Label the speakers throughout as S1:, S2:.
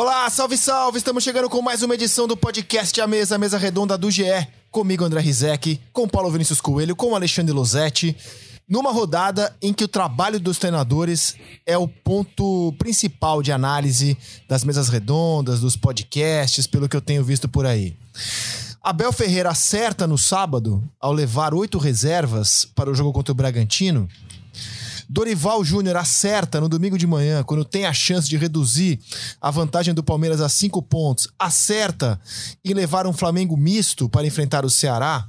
S1: Olá, salve, salve! Estamos chegando com mais uma edição do podcast A Mesa, a Mesa Redonda do GE. Comigo, André Rizek, com Paulo Vinícius Coelho, com Alexandre Losetti. Numa rodada em que o trabalho dos treinadores é o ponto principal de análise das mesas redondas, dos podcasts, pelo que eu tenho visto por aí. Abel Ferreira acerta no sábado ao levar oito reservas para o jogo contra o Bragantino Dorival Júnior acerta no domingo de manhã, quando tem a chance de reduzir a vantagem do Palmeiras a cinco pontos, acerta em levar um Flamengo misto para enfrentar o Ceará.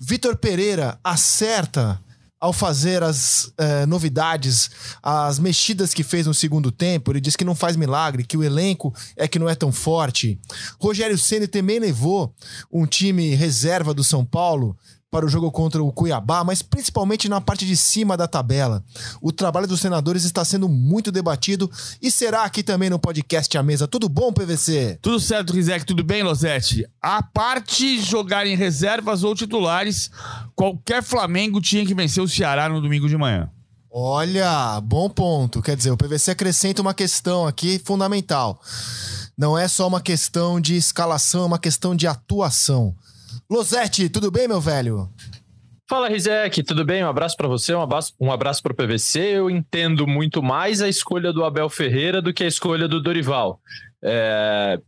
S1: Vitor Pereira acerta ao fazer as eh, novidades, as mexidas que fez no segundo tempo, ele diz que não faz milagre, que o elenco é que não é tão forte. Rogério Ceni também levou um time reserva do São Paulo para o jogo contra o Cuiabá, mas principalmente na parte de cima da tabela. O trabalho dos senadores está sendo muito debatido e será aqui também no podcast A Mesa. Tudo bom, PVC?
S2: Tudo certo, Rizek, tudo bem, Losetti? A parte jogar em reservas ou titulares, qualquer Flamengo tinha que vencer o Ceará no domingo de manhã.
S1: Olha, bom ponto. Quer dizer, o PVC acrescenta uma questão aqui fundamental. Não é só uma questão de escalação, é uma questão de atuação. Losete, tudo bem, meu velho?
S3: Fala, Rizek, tudo bem? Um abraço para você, um abraço, um abraço para o PVC. Eu entendo muito mais a escolha do Abel Ferreira do que a escolha do Dorival. É,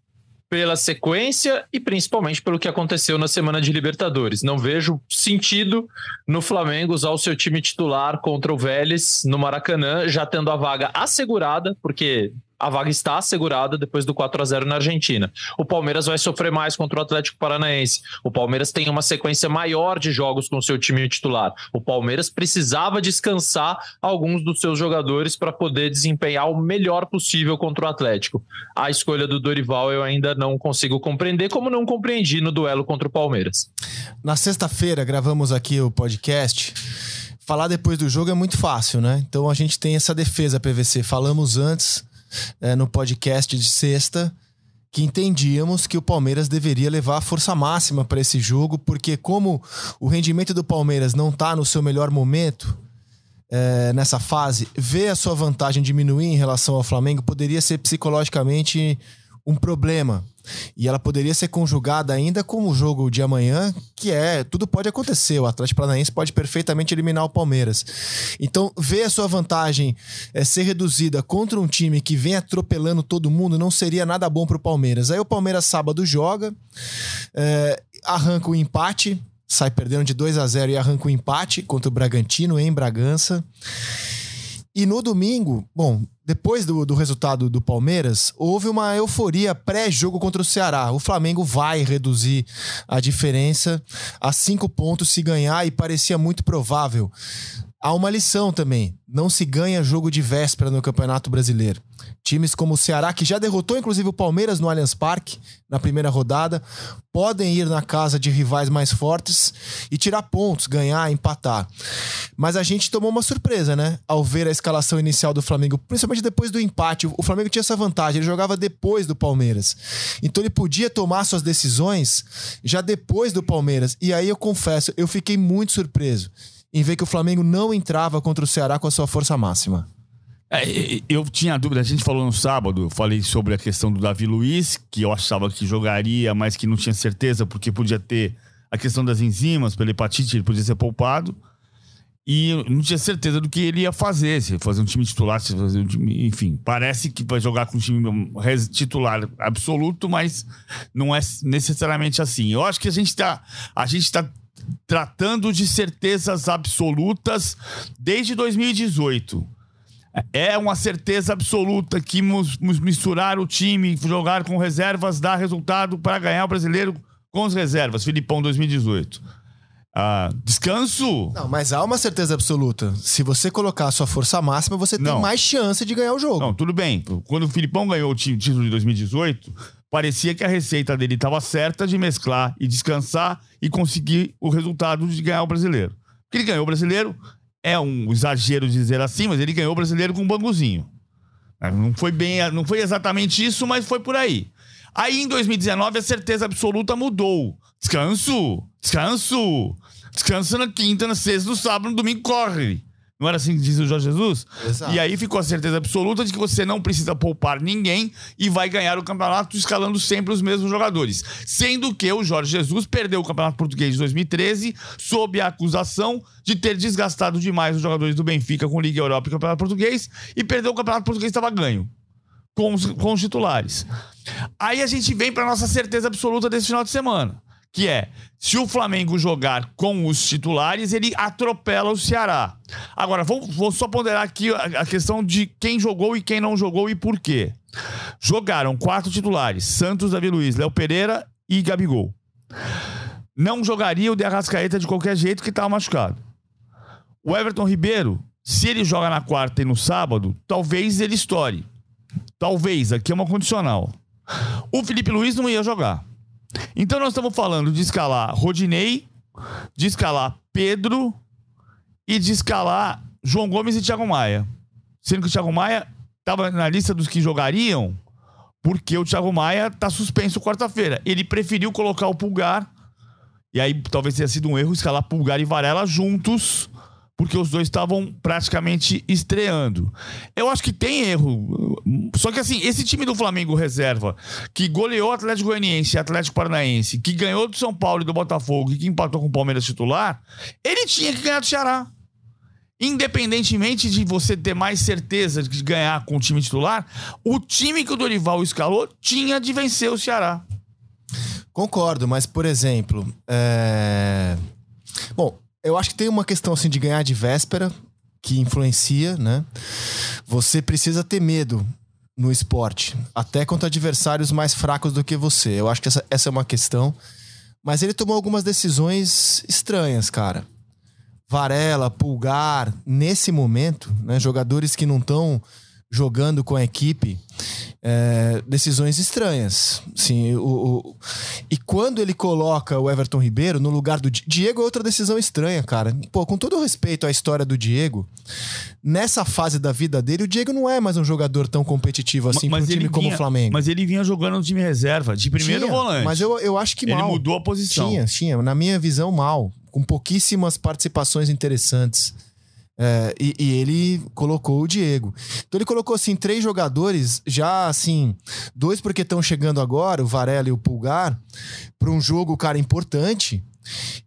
S3: pela sequência e principalmente pelo que aconteceu na semana de Libertadores. Não vejo sentido no Flamengo usar o seu time titular contra o Vélez no Maracanã, já tendo a vaga assegurada, porque a vaga está assegurada depois do 4 a 0 na Argentina. O Palmeiras vai sofrer mais contra o Atlético Paranaense. O Palmeiras tem uma sequência maior de jogos com seu time titular. O Palmeiras precisava descansar alguns dos seus jogadores para poder desempenhar o melhor possível contra o Atlético. A escolha do Dorival eu ainda não consigo compreender, como não compreendi no duelo contra o Palmeiras.
S1: Na sexta-feira gravamos aqui o podcast falar depois do jogo é muito fácil, né? Então a gente tem essa defesa PVC. Falamos antes é, no podcast de sexta que entendíamos que o Palmeiras deveria levar a força máxima para esse jogo, porque como o rendimento do Palmeiras não está no seu melhor momento é, nessa fase, ver a sua vantagem diminuir em relação ao Flamengo poderia ser psicologicamente um problema. E ela poderia ser conjugada ainda com o jogo de amanhã, que é tudo pode acontecer. O Atlético Paranaense pode perfeitamente eliminar o Palmeiras. Então, ver a sua vantagem é, ser reduzida contra um time que vem atropelando todo mundo não seria nada bom para o Palmeiras. Aí o Palmeiras sábado joga, é, arranca o empate, sai perdendo de 2 a 0 e arranca o empate contra o Bragantino em Bragança. E no domingo, bom, depois do, do resultado do Palmeiras, houve uma euforia pré-jogo contra o Ceará. O Flamengo vai reduzir a diferença a cinco pontos se ganhar e parecia muito provável. Há uma lição também: não se ganha jogo de véspera no Campeonato Brasileiro. Times como o Ceará, que já derrotou inclusive o Palmeiras no Allianz Parque na primeira rodada, podem ir na casa de rivais mais fortes e tirar pontos, ganhar, empatar. Mas a gente tomou uma surpresa, né? Ao ver a escalação inicial do Flamengo, principalmente depois do empate. O Flamengo tinha essa vantagem, ele jogava depois do Palmeiras. Então ele podia tomar suas decisões já depois do Palmeiras. E aí eu confesso, eu fiquei muito surpreso em ver que o Flamengo não entrava contra o Ceará com a sua força máxima.
S2: É, eu tinha dúvida, a gente falou no sábado, falei sobre a questão do Davi Luiz, que eu achava que jogaria, mas que não tinha certeza, porque podia ter a questão das enzimas, pela hepatite, ele podia ser poupado. E eu não tinha certeza do que ele ia fazer, se fazer um time titular, se fazer um time, enfim, parece que vai jogar com um time titular absoluto, mas não é necessariamente assim. Eu acho que a gente está a gente tá tratando de certezas absolutas desde 2018. É uma certeza absoluta que misturar o time, jogar com reservas, dá resultado para ganhar o brasileiro com as reservas. Filipão 2018. Ah, descanso?
S1: Não, mas há uma certeza absoluta. Se você colocar a sua força máxima, você tem não. mais chance de ganhar o jogo.
S2: Não, tudo bem. Quando o Filipão ganhou o título de 2018, parecia que a receita dele estava certa de mesclar e descansar e conseguir o resultado de ganhar o brasileiro. Porque ele ganhou o brasileiro, é um exagero dizer assim, mas ele ganhou o brasileiro com um banguzinho. Não foi bem, não foi exatamente isso, mas foi por aí. Aí em 2019 a certeza absoluta mudou. Descanso, descanso, descanso na quinta, na sexta, no sábado, no domingo corre. Não era assim que dizia o Jorge Jesus?
S1: Exato.
S2: E aí ficou a certeza absoluta de que você não precisa poupar ninguém e vai ganhar o campeonato escalando sempre os mesmos jogadores. Sendo que o Jorge Jesus perdeu o Campeonato Português de 2013 sob a acusação de ter desgastado demais os jogadores do Benfica com Liga Europa e Campeonato Português e perdeu o Campeonato Português estava ganho com os, com os titulares. Aí a gente vem para nossa certeza absoluta desse final de semana que é, se o Flamengo jogar com os titulares, ele atropela o Ceará. Agora, vou, vou só ponderar aqui a, a, questão de quem jogou e quem não jogou e por quê. Jogaram quatro titulares, Santos, Davi Luiz, Léo Pereira e Gabigol. Não jogaria o de Arrascaeta de qualquer jeito que estava machucado. O Everton Ribeiro, se ele joga na quarta e no sábado, talvez ele estoure. Talvez, aqui é uma condicional. O Felipe Luiz não ia jogar. Então nós estamos falando de escalar Rodinei, de escalar Pedro e de escalar João Gomes e Thiago Maia. Sendo que o Thiago Maia estava na lista dos que jogariam, porque o Thiago Maia está suspenso quarta-feira. Ele preferiu colocar o Pulgar, e aí talvez tenha sido um erro escalar Pulgar e Varela juntos porque os dois estavam praticamente estreando. Eu acho que tem erro. Só que assim, esse time do Flamengo reserva, que goleou o Atlético Goianiense e Atlético Paranaense, que ganhou do São Paulo e do Botafogo e que empatou com o Palmeiras titular, ele tinha que ganhar do Ceará. Independentemente de você ter mais certeza de ganhar com o time titular, o time que o Dorival escalou tinha de vencer o Ceará.
S1: Concordo, mas por exemplo, é... bom, eu acho que tem uma questão assim de ganhar de véspera que influencia, né? Você precisa ter medo no esporte, até contra adversários mais fracos do que você. Eu acho que essa, essa é uma questão. Mas ele tomou algumas decisões estranhas, cara. Varela, Pulgar, nesse momento, né, jogadores que não estão jogando com a equipe é, decisões estranhas. Sim, o, o, e quando ele coloca o Everton Ribeiro no lugar do Diego, é outra decisão estranha, cara. Pô, com todo respeito à história do Diego, nessa fase da vida dele, o Diego não é mais um jogador tão competitivo assim para um time como o Flamengo.
S2: Mas ele vinha jogando no time reserva, de primeiro
S1: tinha,
S2: volante.
S1: Mas eu, eu acho que mal.
S2: Ele mudou a posição.
S1: Tinha, tinha. Na minha visão, mal. Com pouquíssimas participações interessantes. É, e, e, ele colocou o Diego. Então ele colocou assim três jogadores já assim, dois porque estão chegando agora, o Varela e o Pulgar, para um jogo cara importante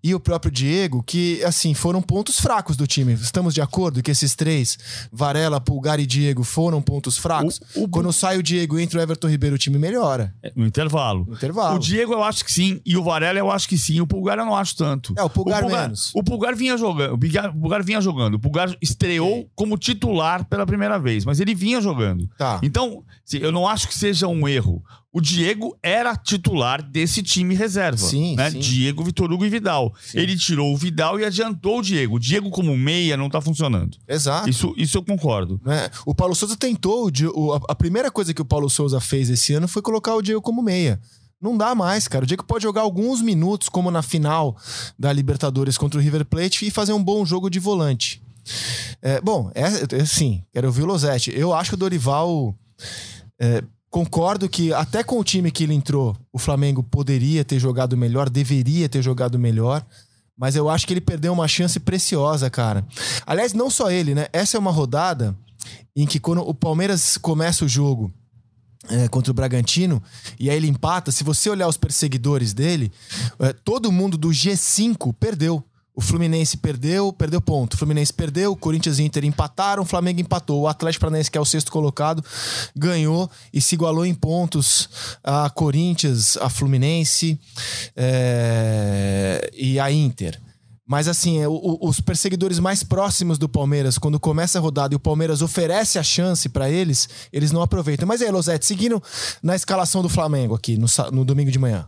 S1: e o próprio Diego, que, assim, foram pontos fracos do time. Estamos de acordo que esses três, Varela, Pulgar e Diego, foram pontos fracos? O, o... Quando sai o Diego e entra o Everton Ribeiro, o time melhora.
S2: É, no intervalo.
S1: No intervalo.
S2: O Diego eu acho que sim, e o Varela eu acho que sim. O Pulgar eu não acho tanto.
S1: É, o Pulgar, o Pulgar menos.
S2: O Pulgar vinha jogando. O Pulgar, o Pulgar vinha jogando. O Pulgar estreou como titular pela primeira vez, mas ele vinha jogando.
S1: Tá.
S2: Então, eu não acho que seja um erro o Diego era titular desse time reserva.
S1: Sim,
S2: né?
S1: sim.
S2: Diego, Vitor Hugo e Vidal. Sim. Ele tirou o Vidal e adiantou o Diego. O Diego, como meia, não tá funcionando.
S1: Exato.
S2: Isso, isso eu concordo.
S1: É. O Paulo Souza tentou. O, a primeira coisa que o Paulo Souza fez esse ano foi colocar o Diego como meia. Não dá mais, cara. O Diego pode jogar alguns minutos, como na final da Libertadores contra o River Plate, e fazer um bom jogo de volante. É, bom, é, é, sim, quero ouvir o Losetti. Eu acho que o Dorival. É, Concordo que até com o time que ele entrou, o Flamengo poderia ter jogado melhor, deveria ter jogado melhor. Mas eu acho que ele perdeu uma chance preciosa, cara. Aliás, não só ele, né? Essa é uma rodada em que quando o Palmeiras começa o jogo é, contra o Bragantino e aí ele empata, se você olhar os perseguidores dele, é, todo mundo do G5 perdeu. O Fluminense perdeu, perdeu ponto. O Fluminense perdeu, o Corinthians e Inter empataram, o Flamengo empatou. O Atlético Paranaense, que é o sexto colocado, ganhou e se igualou em pontos a Corinthians, a Fluminense é... e a Inter. Mas assim, os perseguidores mais próximos do Palmeiras, quando começa a rodada e o Palmeiras oferece a chance para eles, eles não aproveitam. Mas aí, Losete, seguindo na escalação do Flamengo aqui, no, no domingo de manhã.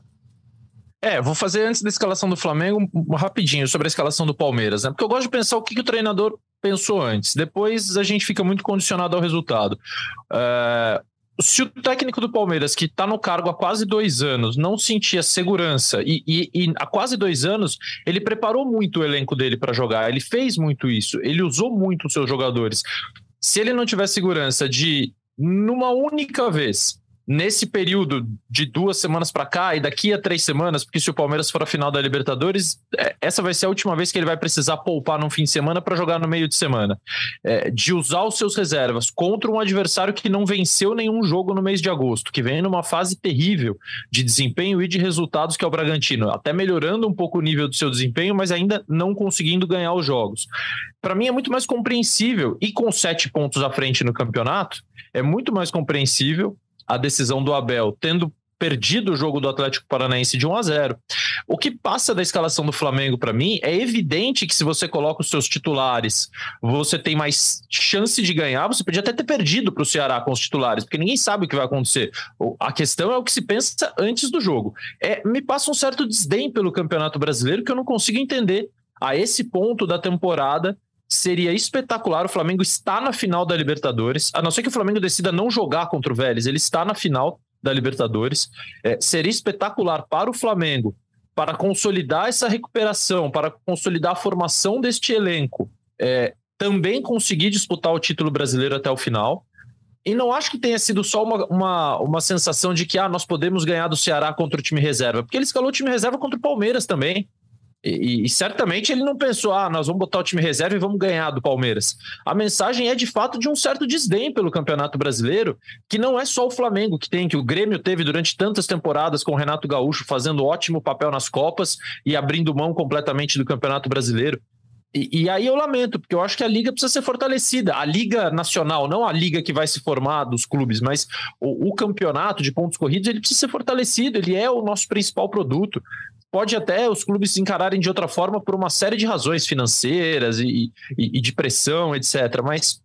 S3: É, vou fazer antes da escalação do Flamengo rapidinho sobre a escalação do Palmeiras, né? Porque eu gosto de pensar o que, que o treinador pensou antes. Depois a gente fica muito condicionado ao resultado. É, se o técnico do Palmeiras, que está no cargo há quase dois anos, não sentia segurança, e, e, e, há quase dois anos ele preparou muito o elenco dele para jogar, ele fez muito isso, ele usou muito os seus jogadores. Se ele não tiver segurança de, numa única vez, nesse período de duas semanas para cá e daqui a três semanas, porque se o Palmeiras for a final da Libertadores, é, essa vai ser a última vez que ele vai precisar poupar num fim de semana para jogar no meio de semana. É, de usar os seus reservas contra um adversário que não venceu nenhum jogo no mês de agosto, que vem numa fase terrível de desempenho e de resultados, que é o Bragantino, até melhorando um pouco o nível do seu desempenho, mas ainda não conseguindo ganhar os jogos. Para mim é muito mais compreensível, e com sete pontos à frente no campeonato, é muito mais compreensível a decisão do Abel, tendo perdido o jogo do Atlético Paranaense de 1 a 0. O que passa da escalação do Flamengo para mim é evidente que se você coloca os seus titulares, você tem mais chance de ganhar. Você podia até ter perdido para o Ceará com os titulares, porque ninguém sabe o que vai acontecer. A questão é o que se pensa antes do jogo. É, me passa um certo desdém pelo Campeonato Brasileiro que eu não consigo entender. A esse ponto da temporada, seria espetacular. O Flamengo está na final da Libertadores, a não ser que o Flamengo decida não jogar contra o Vélez, ele está na final da Libertadores. É, seria espetacular para o Flamengo, para consolidar essa recuperação, para consolidar a formação deste elenco, é, também conseguir disputar o título brasileiro até o final. E não acho que tenha sido só uma, uma, uma sensação de que ah, nós podemos ganhar do Ceará contra o time reserva, porque ele escalou o time reserva contra o Palmeiras também. E, e, certamente ele não pensou, ah, nós vamos botar o time reserva e vamos ganhar do Palmeiras. A mensagem é de fato de um certo desdém pelo Campeonato Brasileiro, que não é só o Flamengo que tem, que o Grêmio teve durante tantas temporadas com o Renato Gaúcho fazendo ótimo papel nas Copas e abrindo mão completamente do Campeonato Brasileiro. E, e, aí eu lamento, porque eu acho que a liga precisa ser fortalecida. A liga nacional, não a liga que vai se formar dos clubes, mas o, o campeonato de pontos corridos, ele precisa ser fortalecido. Ele é o nosso principal produto pode até os clubes se encararem de outra forma por uma série de razões financeiras e, e, e de pressão, etc. Mas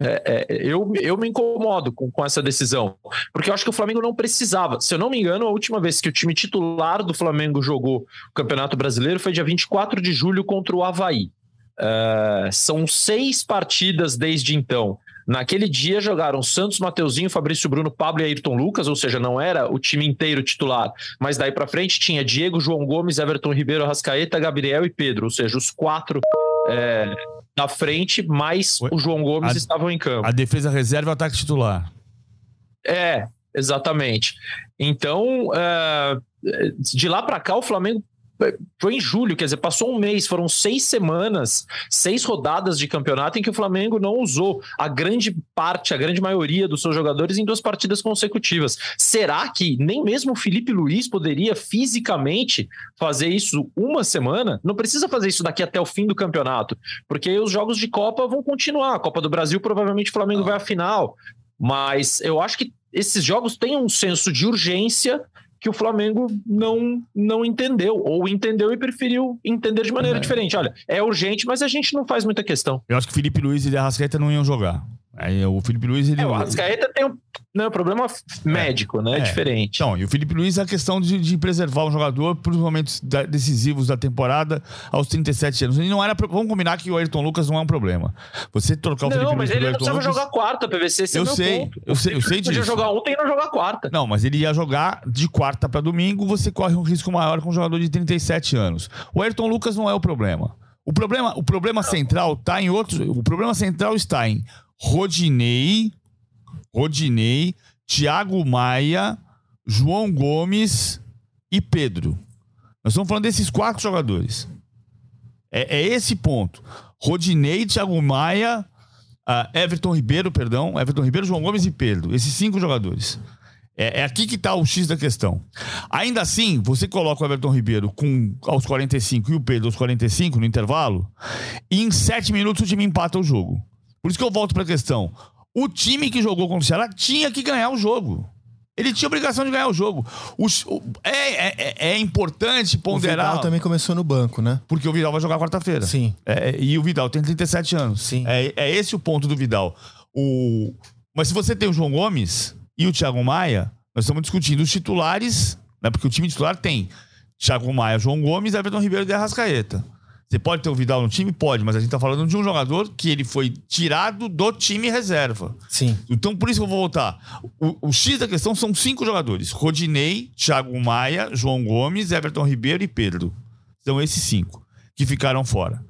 S3: é, é, eu, eu me incomodo com, com essa decisão, porque eu acho que o Flamengo não precisava. Se eu não me engano, a última vez que o time titular do Flamengo jogou o Campeonato Brasileiro foi dia 24 de julho contra o Havaí. Uh, são seis partidas desde então. Naquele dia jogaram Santos, Mateuzinho, Fabrício Bruno, Pablo e Ayrton Lucas, ou seja, não era o time inteiro titular, mas daí para frente tinha Diego, João Gomes, Everton Ribeiro, Rascaeta, Gabriel e Pedro, ou seja, os quatro é, na frente, mais o João Gomes a, estavam em campo.
S2: A defesa reserva e o ataque titular.
S3: É, exatamente. Então, é, de lá para cá, o Flamengo foi em julho, quer dizer, passou um mês, foram seis semanas, seis rodadas de campeonato em que o Flamengo não usou a grande parte, a grande maioria dos seus jogadores em duas partidas consecutivas. Será que nem mesmo o Felipe Luiz poderia fisicamente fazer isso uma semana? Não precisa fazer isso daqui até o fim do campeonato, porque os jogos de Copa vão continuar. A Copa do Brasil, provavelmente o Flamengo vai à final. Mas eu acho que esses jogos têm um senso de urgência que o Flamengo não, não entendeu, ou entendeu e preferiu entender de maneira é. diferente. Olha, é urgente, mas a gente não faz muita questão.
S2: Eu acho que Felipe Luiz e Arrascaeta não iam jogar. Aí o Felipe Luiz. Ele...
S3: É, o Arrascaeta tem um não, problema médico, é, né? É, diferente.
S2: Então, e o Felipe Luiz é a questão de, de preservar o jogador para os momentos da, decisivos da temporada aos 37 anos. E não era. Vamos combinar que o Ayrton Lucas não é um problema. Você trocar o
S3: não,
S2: Felipe
S3: Luiz. Não, mas ele não precisava Lucas, jogar quarta, PVC.
S2: eu é sei, ponto. eu sei, eu sei disso. Podia
S3: jogar ontem e não jogar quarta.
S2: Não, mas ele ia jogar de quarta para domingo, você corre um risco maior com um jogador de 37 anos. O Ayrton Lucas não é o problema. O problema, o problema central está em outros. O problema central está em Rodinei, Rodinei, Thiago Maia, João Gomes e Pedro. Nós estamos falando desses quatro jogadores. É, é esse ponto. Rodinei, Thiago Maia, uh, Everton Ribeiro, perdão, Everton Ribeiro, João Gomes e Pedro. Esses cinco jogadores. É, é aqui que está o X da questão. Ainda assim, você coloca o Everton Ribeiro com, aos 45 e o Pedro aos 45 no intervalo, e em sete minutos o time empata o jogo. Por isso que eu volto para a questão. O time que jogou contra o Ceará tinha que ganhar o jogo. Ele tinha obrigação de ganhar o jogo. O, o, é, é, é, importante ponderar. O
S1: Vidal também começou no banco, né?
S2: Porque o Vidal vai jogar quarta-feira.
S1: Sim.
S2: É, e o Vidal tem 37 anos.
S1: Sim.
S2: É, é esse o ponto do Vidal. O... Mas se você tem o João Gomes e o Thiago Maia, nós estamos discutindo os titulares, né? Porque o time titular tem Thiago Maia, João Gomes, Everton Ribeiro e Arrascaeta. Você pode ter o Vidal no time? Pode, mas a gente tá falando de um jogador que ele foi tirado do time reserva.
S1: Sim.
S2: Então, por isso que eu vou voltar. O, o X da questão são cinco jogadores: Rodinei, Thiago Maia, João Gomes, Everton Ribeiro e Pedro. São esses cinco que ficaram fora.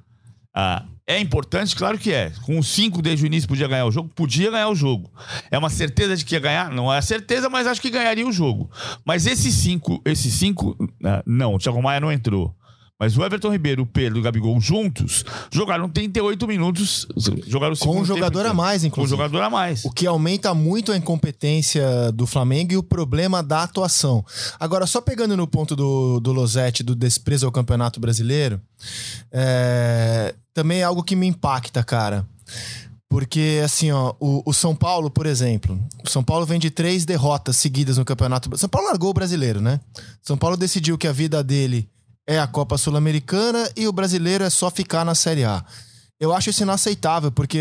S2: Ah, É importante, claro que é. Com os cinco desde o início podia ganhar o jogo, podia ganhar o jogo. É uma certeza de que ia ganhar? Não é certeza, mas acho que ganharia o jogo. Mas esses cinco, esses cinco, ah, não, o Thiago Maia não entrou. Mas o Everton Ribeiro, o Pedro e o Gabigol juntos jogaram 38 minutos. Jogaram o
S1: Com um jogador a mais, inclusive.
S2: Com um jogador a mais.
S1: O que aumenta muito a incompetência do Flamengo e o problema da atuação. Agora, só pegando no ponto do, do Losetti, do desprezo ao Campeonato Brasileiro, é, também é algo que me impacta, cara. Porque, assim, ó, o, o, São Paulo, por exemplo, o São Paulo vem de três derrotas seguidas no Campeonato São Paulo largou o brasileiro, né? São Paulo decidiu que a vida dele é a Copa Sul-Americana e o brasileiro é só ficar na Série A. Eu acho isso inaceitável, porque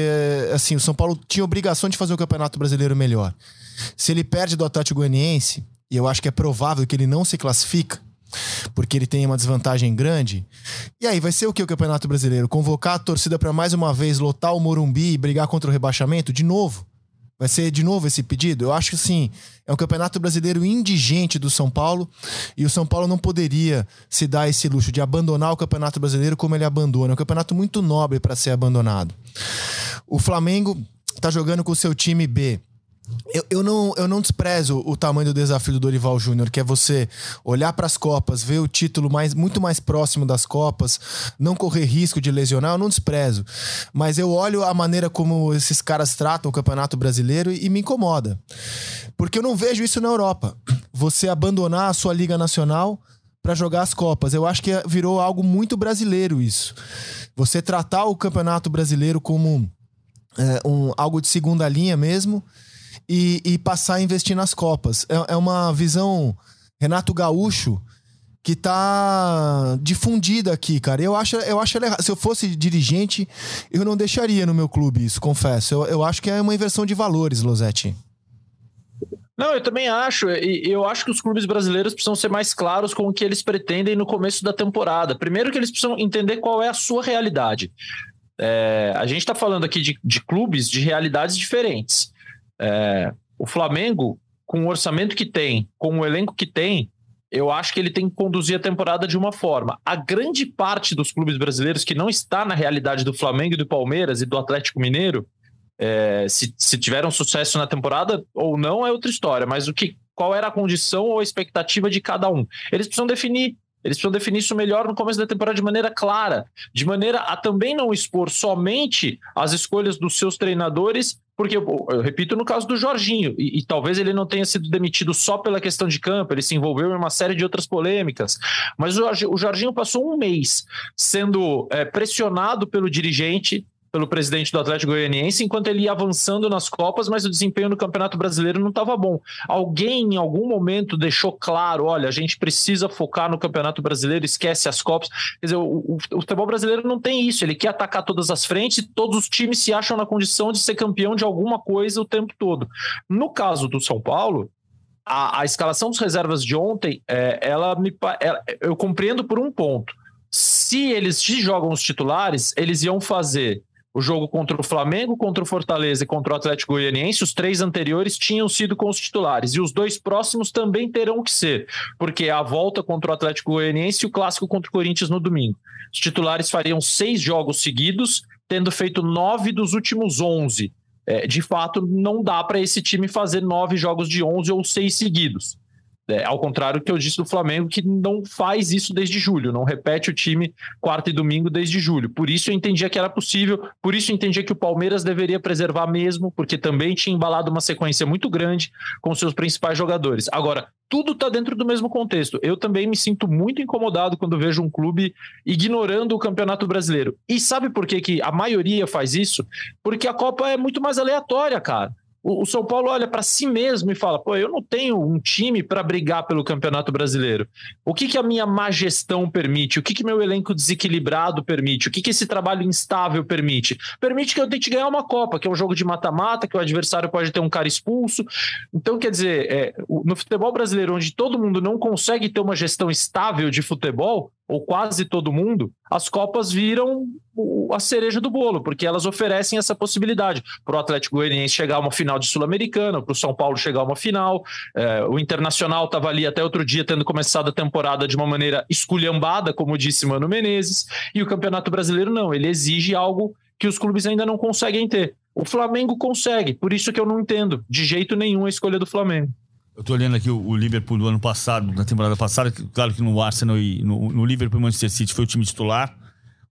S1: assim, o São Paulo tinha obrigação de fazer o Campeonato Brasileiro melhor. Se ele perde do Atlético Goianiense, e eu acho que é provável que ele não se classifica, porque ele tem uma desvantagem grande. E aí vai ser o que o Campeonato Brasileiro? Convocar a torcida para mais uma vez lotar o Morumbi e brigar contra o rebaixamento de novo? Vai ser de novo esse pedido? Eu acho que sim. É um campeonato brasileiro indigente do São Paulo e o São Paulo não poderia se dar esse luxo de abandonar o campeonato brasileiro como ele abandona. É um campeonato muito nobre para ser abandonado. O Flamengo está jogando com o seu time B. Eu, eu, não, eu não desprezo o tamanho do desafio do Dorival Júnior, que é você olhar para as Copas, ver o título mais, muito mais próximo das Copas, não correr risco de lesionar, eu não desprezo. Mas eu olho a maneira como esses caras tratam o Campeonato Brasileiro e, e me incomoda. Porque eu não vejo isso na Europa. Você abandonar a sua Liga Nacional para jogar as Copas. Eu acho que virou algo muito brasileiro isso. Você tratar o Campeonato Brasileiro como é, um, algo de segunda linha mesmo e, e passar a investir nas Copas. É, é uma visão Renato Gaúcho que tá difundida aqui, cara. Eu acho, eu acho legal. Se eu fosse dirigente, eu não deixaria no meu clube isso, confesso. Eu, eu acho que é uma inversão de valores, Losetti.
S3: Não, eu também acho. Eu acho que os clubes brasileiros precisam ser mais claros com o que eles pretendem no começo da temporada. Primeiro que eles precisam entender qual é a sua realidade. É, a gente está falando aqui de, de clubes de realidades diferentes. É, o Flamengo, com o orçamento que tem, com o elenco que tem, eu acho que ele tem que conduzir a temporada de uma forma. A grande parte dos clubes brasileiros que não está na realidade do Flamengo e do Palmeiras e do Atlético Mineiro, é, se, se tiveram sucesso na temporada ou não é outra história, mas o que, qual era a condição ou a expectativa de cada um? Eles precisam definir eles precisam definir isso melhor no começo da temporada de maneira clara, de maneira a também não expor somente as escolhas dos seus treinadores, porque eu, eu repito no caso do Jorginho, e, e, talvez ele não tenha sido demitido só pela questão de campo, ele se envolveu em uma série de outras polêmicas, mas o, o Jorginho passou um mês sendo é, pressionado pelo dirigente pelo presidente do Atlético Goianiense, enquanto ele ia avançando nas Copas, mas o desempenho no Campeonato Brasileiro não estava bom. Alguém em algum momento deixou claro: olha, a gente precisa focar no Campeonato Brasileiro, esquece as Copas. Quer dizer, o, o, o futebol brasileiro não tem isso, ele quer atacar todas as frentes e todos os times se acham na condição de ser campeão de alguma coisa o tempo todo. No caso do São Paulo, a, a escalação dos reservas de ontem, é, ela me, ela, eu compreendo por um ponto. Se eles jogam os titulares, eles iam fazer o jogo contra o Flamengo, contra o Fortaleza e contra o Atlético Goianiense, os três anteriores tinham sido com os titulares. E os dois próximos também terão que ser, porque é a volta contra o Atlético Goianiense e o clássico contra o Corinthians no domingo. Os titulares fariam seis jogos seguidos, tendo feito nove dos últimos onze. É, de fato, não dá para esse time fazer nove jogos de onze ou seis seguidos. É, ao contrário do que eu disse do Flamengo, que não faz isso desde julho, não repete o time quarta e domingo desde julho. Por isso eu entendia que era possível, por isso eu entendia que o Palmeiras deveria preservar mesmo, porque também tinha embalado uma sequência muito grande com seus principais jogadores. Agora, tudo está dentro do mesmo contexto. Eu também me sinto muito incomodado quando vejo um clube ignorando o Campeonato Brasileiro. E sabe por que, que a maioria faz isso? Porque a Copa é muito mais aleatória, cara. O, São Paulo olha para si mesmo e fala: pô, eu não tenho um time para brigar pelo Campeonato Brasileiro. O que, que a minha má gestão permite? O que, que meu elenco desequilibrado permite? O que, que esse trabalho instável permite? Permite que eu tente ganhar uma Copa, que é um jogo de mata-mata, que o adversário pode ter um cara expulso. Então, quer dizer, é, no futebol brasileiro, onde todo mundo não consegue ter uma gestão estável de futebol, ou quase todo mundo, as Copas viram a cereja do bolo, porque elas oferecem essa possibilidade para o Atlético Goianiense chegar a uma final de Sul-Americana, para o São Paulo chegar a uma final. É, o Internacional estava ali até outro dia tendo começado a temporada de uma maneira esculhambada, como disse Mano Menezes, e o Campeonato Brasileiro não, ele exige algo que os clubes ainda não conseguem ter. O Flamengo consegue, por isso que eu não entendo de jeito nenhum a escolha do Flamengo.
S2: Eu tô olhando aqui o, o, Liverpool do ano passado, na temporada passada, que, claro que no Arsenal e no, no Liverpool e Manchester City foi o time titular.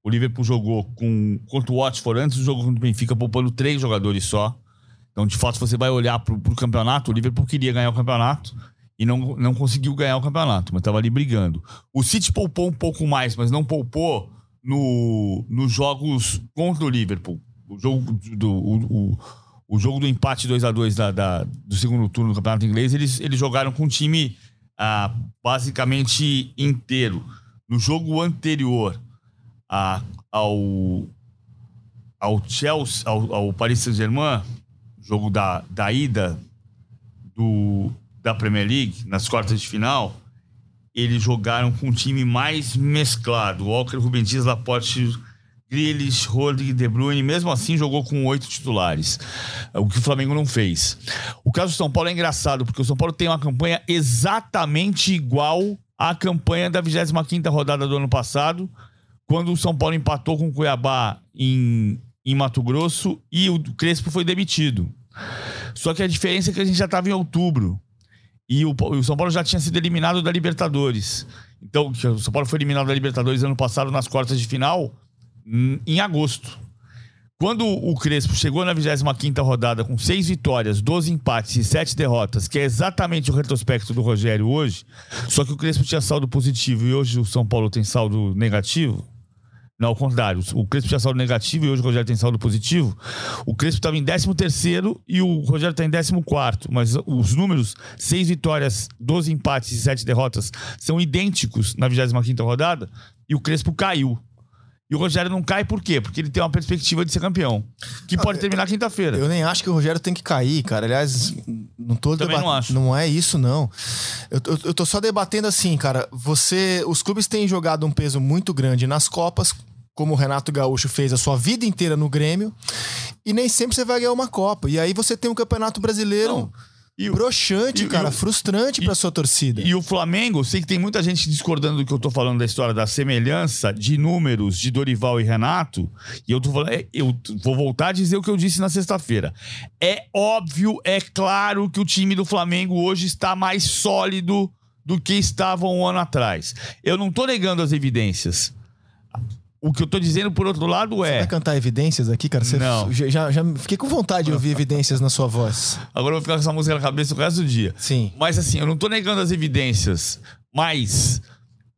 S2: O Liverpool jogou com, contra o Watford antes do jogo contra o Benfica, poupando três jogadores só. Então, de fato, você vai olhar pro, pro campeonato, o Liverpool queria ganhar o campeonato e não, não conseguiu ganhar o campeonato, mas estava ali brigando. O City poupou um pouco mais, mas não poupou no, nos jogos contra o Liverpool. O jogo do, o, o, o jogo do empate 2 a 2 da, da, do segundo turno do Campeonato Inglês, eles, eles jogaram com um time ah, basicamente inteiro. No jogo anterior a, ao, ao Chelsea, ao, ao Paris Saint-Germain, jogo da, da ida do, da Premier League, nas quartas de final, eles jogaram com um time mais mesclado. Walker, Rubem Dias, Laporte Grealish, Rodri, De Bruyne, mesmo assim jogou com oito titulares, o que o Flamengo não fez. O caso do São Paulo é engraçado, porque o São Paulo tem uma campanha exatamente igual à campanha da 25ª rodada do ano passado, quando o São Paulo empatou com o Cuiabá em, em Mato Grosso e o Crespo foi demitido. Só que a diferença é que a gente já estava em outubro e o, o São Paulo já tinha sido eliminado da Libertadores. Então, o São Paulo foi eliminado da Libertadores ano passado nas quartas de final em agosto. Quando o Crespo chegou na 25ª rodada com seis vitórias, 12 empates e sete derrotas, que é exatamente o retrospecto do Rogério hoje, só que o Crespo tinha saldo positivo e hoje o São Paulo tem saldo negativo. Não, ao contrário. O Crespo tinha saldo negativo e hoje o Rogério tem saldo positivo. O Crespo estava em 13 e o Rogério está em 14. Mas os números, seis vitórias, 12 empates e sete derrotas, são idênticos na 25ª rodada e o Crespo caiu. E o Rogério não cai por quê? Porque ele tem uma perspectiva de ser campeão. Que pode terminar quinta-feira.
S1: Eu nem acho que o Rogério tem que cair, cara. Aliás, não tô
S2: Também não acho.
S1: Não é isso, não. Eu, eu, eu tô só debatendo assim, cara. Você. Os clubes têm jogado um peso muito grande nas Copas, como o Renato Gaúcho fez a sua vida inteira no Grêmio, e nem sempre você vai ganhar uma Copa. E aí você tem um campeonato brasileiro. Não e Broxante, e, cara, e, frustrante para sua torcida.
S2: E o Flamengo, sei que tem muita gente discordando do que eu tô falando da história da semelhança de números de Dorival e Renato. E eu tô falando, é, eu vou voltar a dizer o que eu disse na sexta-feira. É óbvio, é claro que o time do Flamengo hoje está mais sólido do que estava um ano atrás. Eu não tô negando as evidências. O que eu tô dizendo, por outro lado, é.
S1: Você vai cantar evidências aqui, cara? Você
S2: não.
S1: Já, já fiquei com vontade de ouvir evidências na sua voz.
S2: Agora eu vou ficar com essa música na cabeça o resto do dia.
S1: Sim.
S2: Mas assim, eu não tô negando as evidências, mas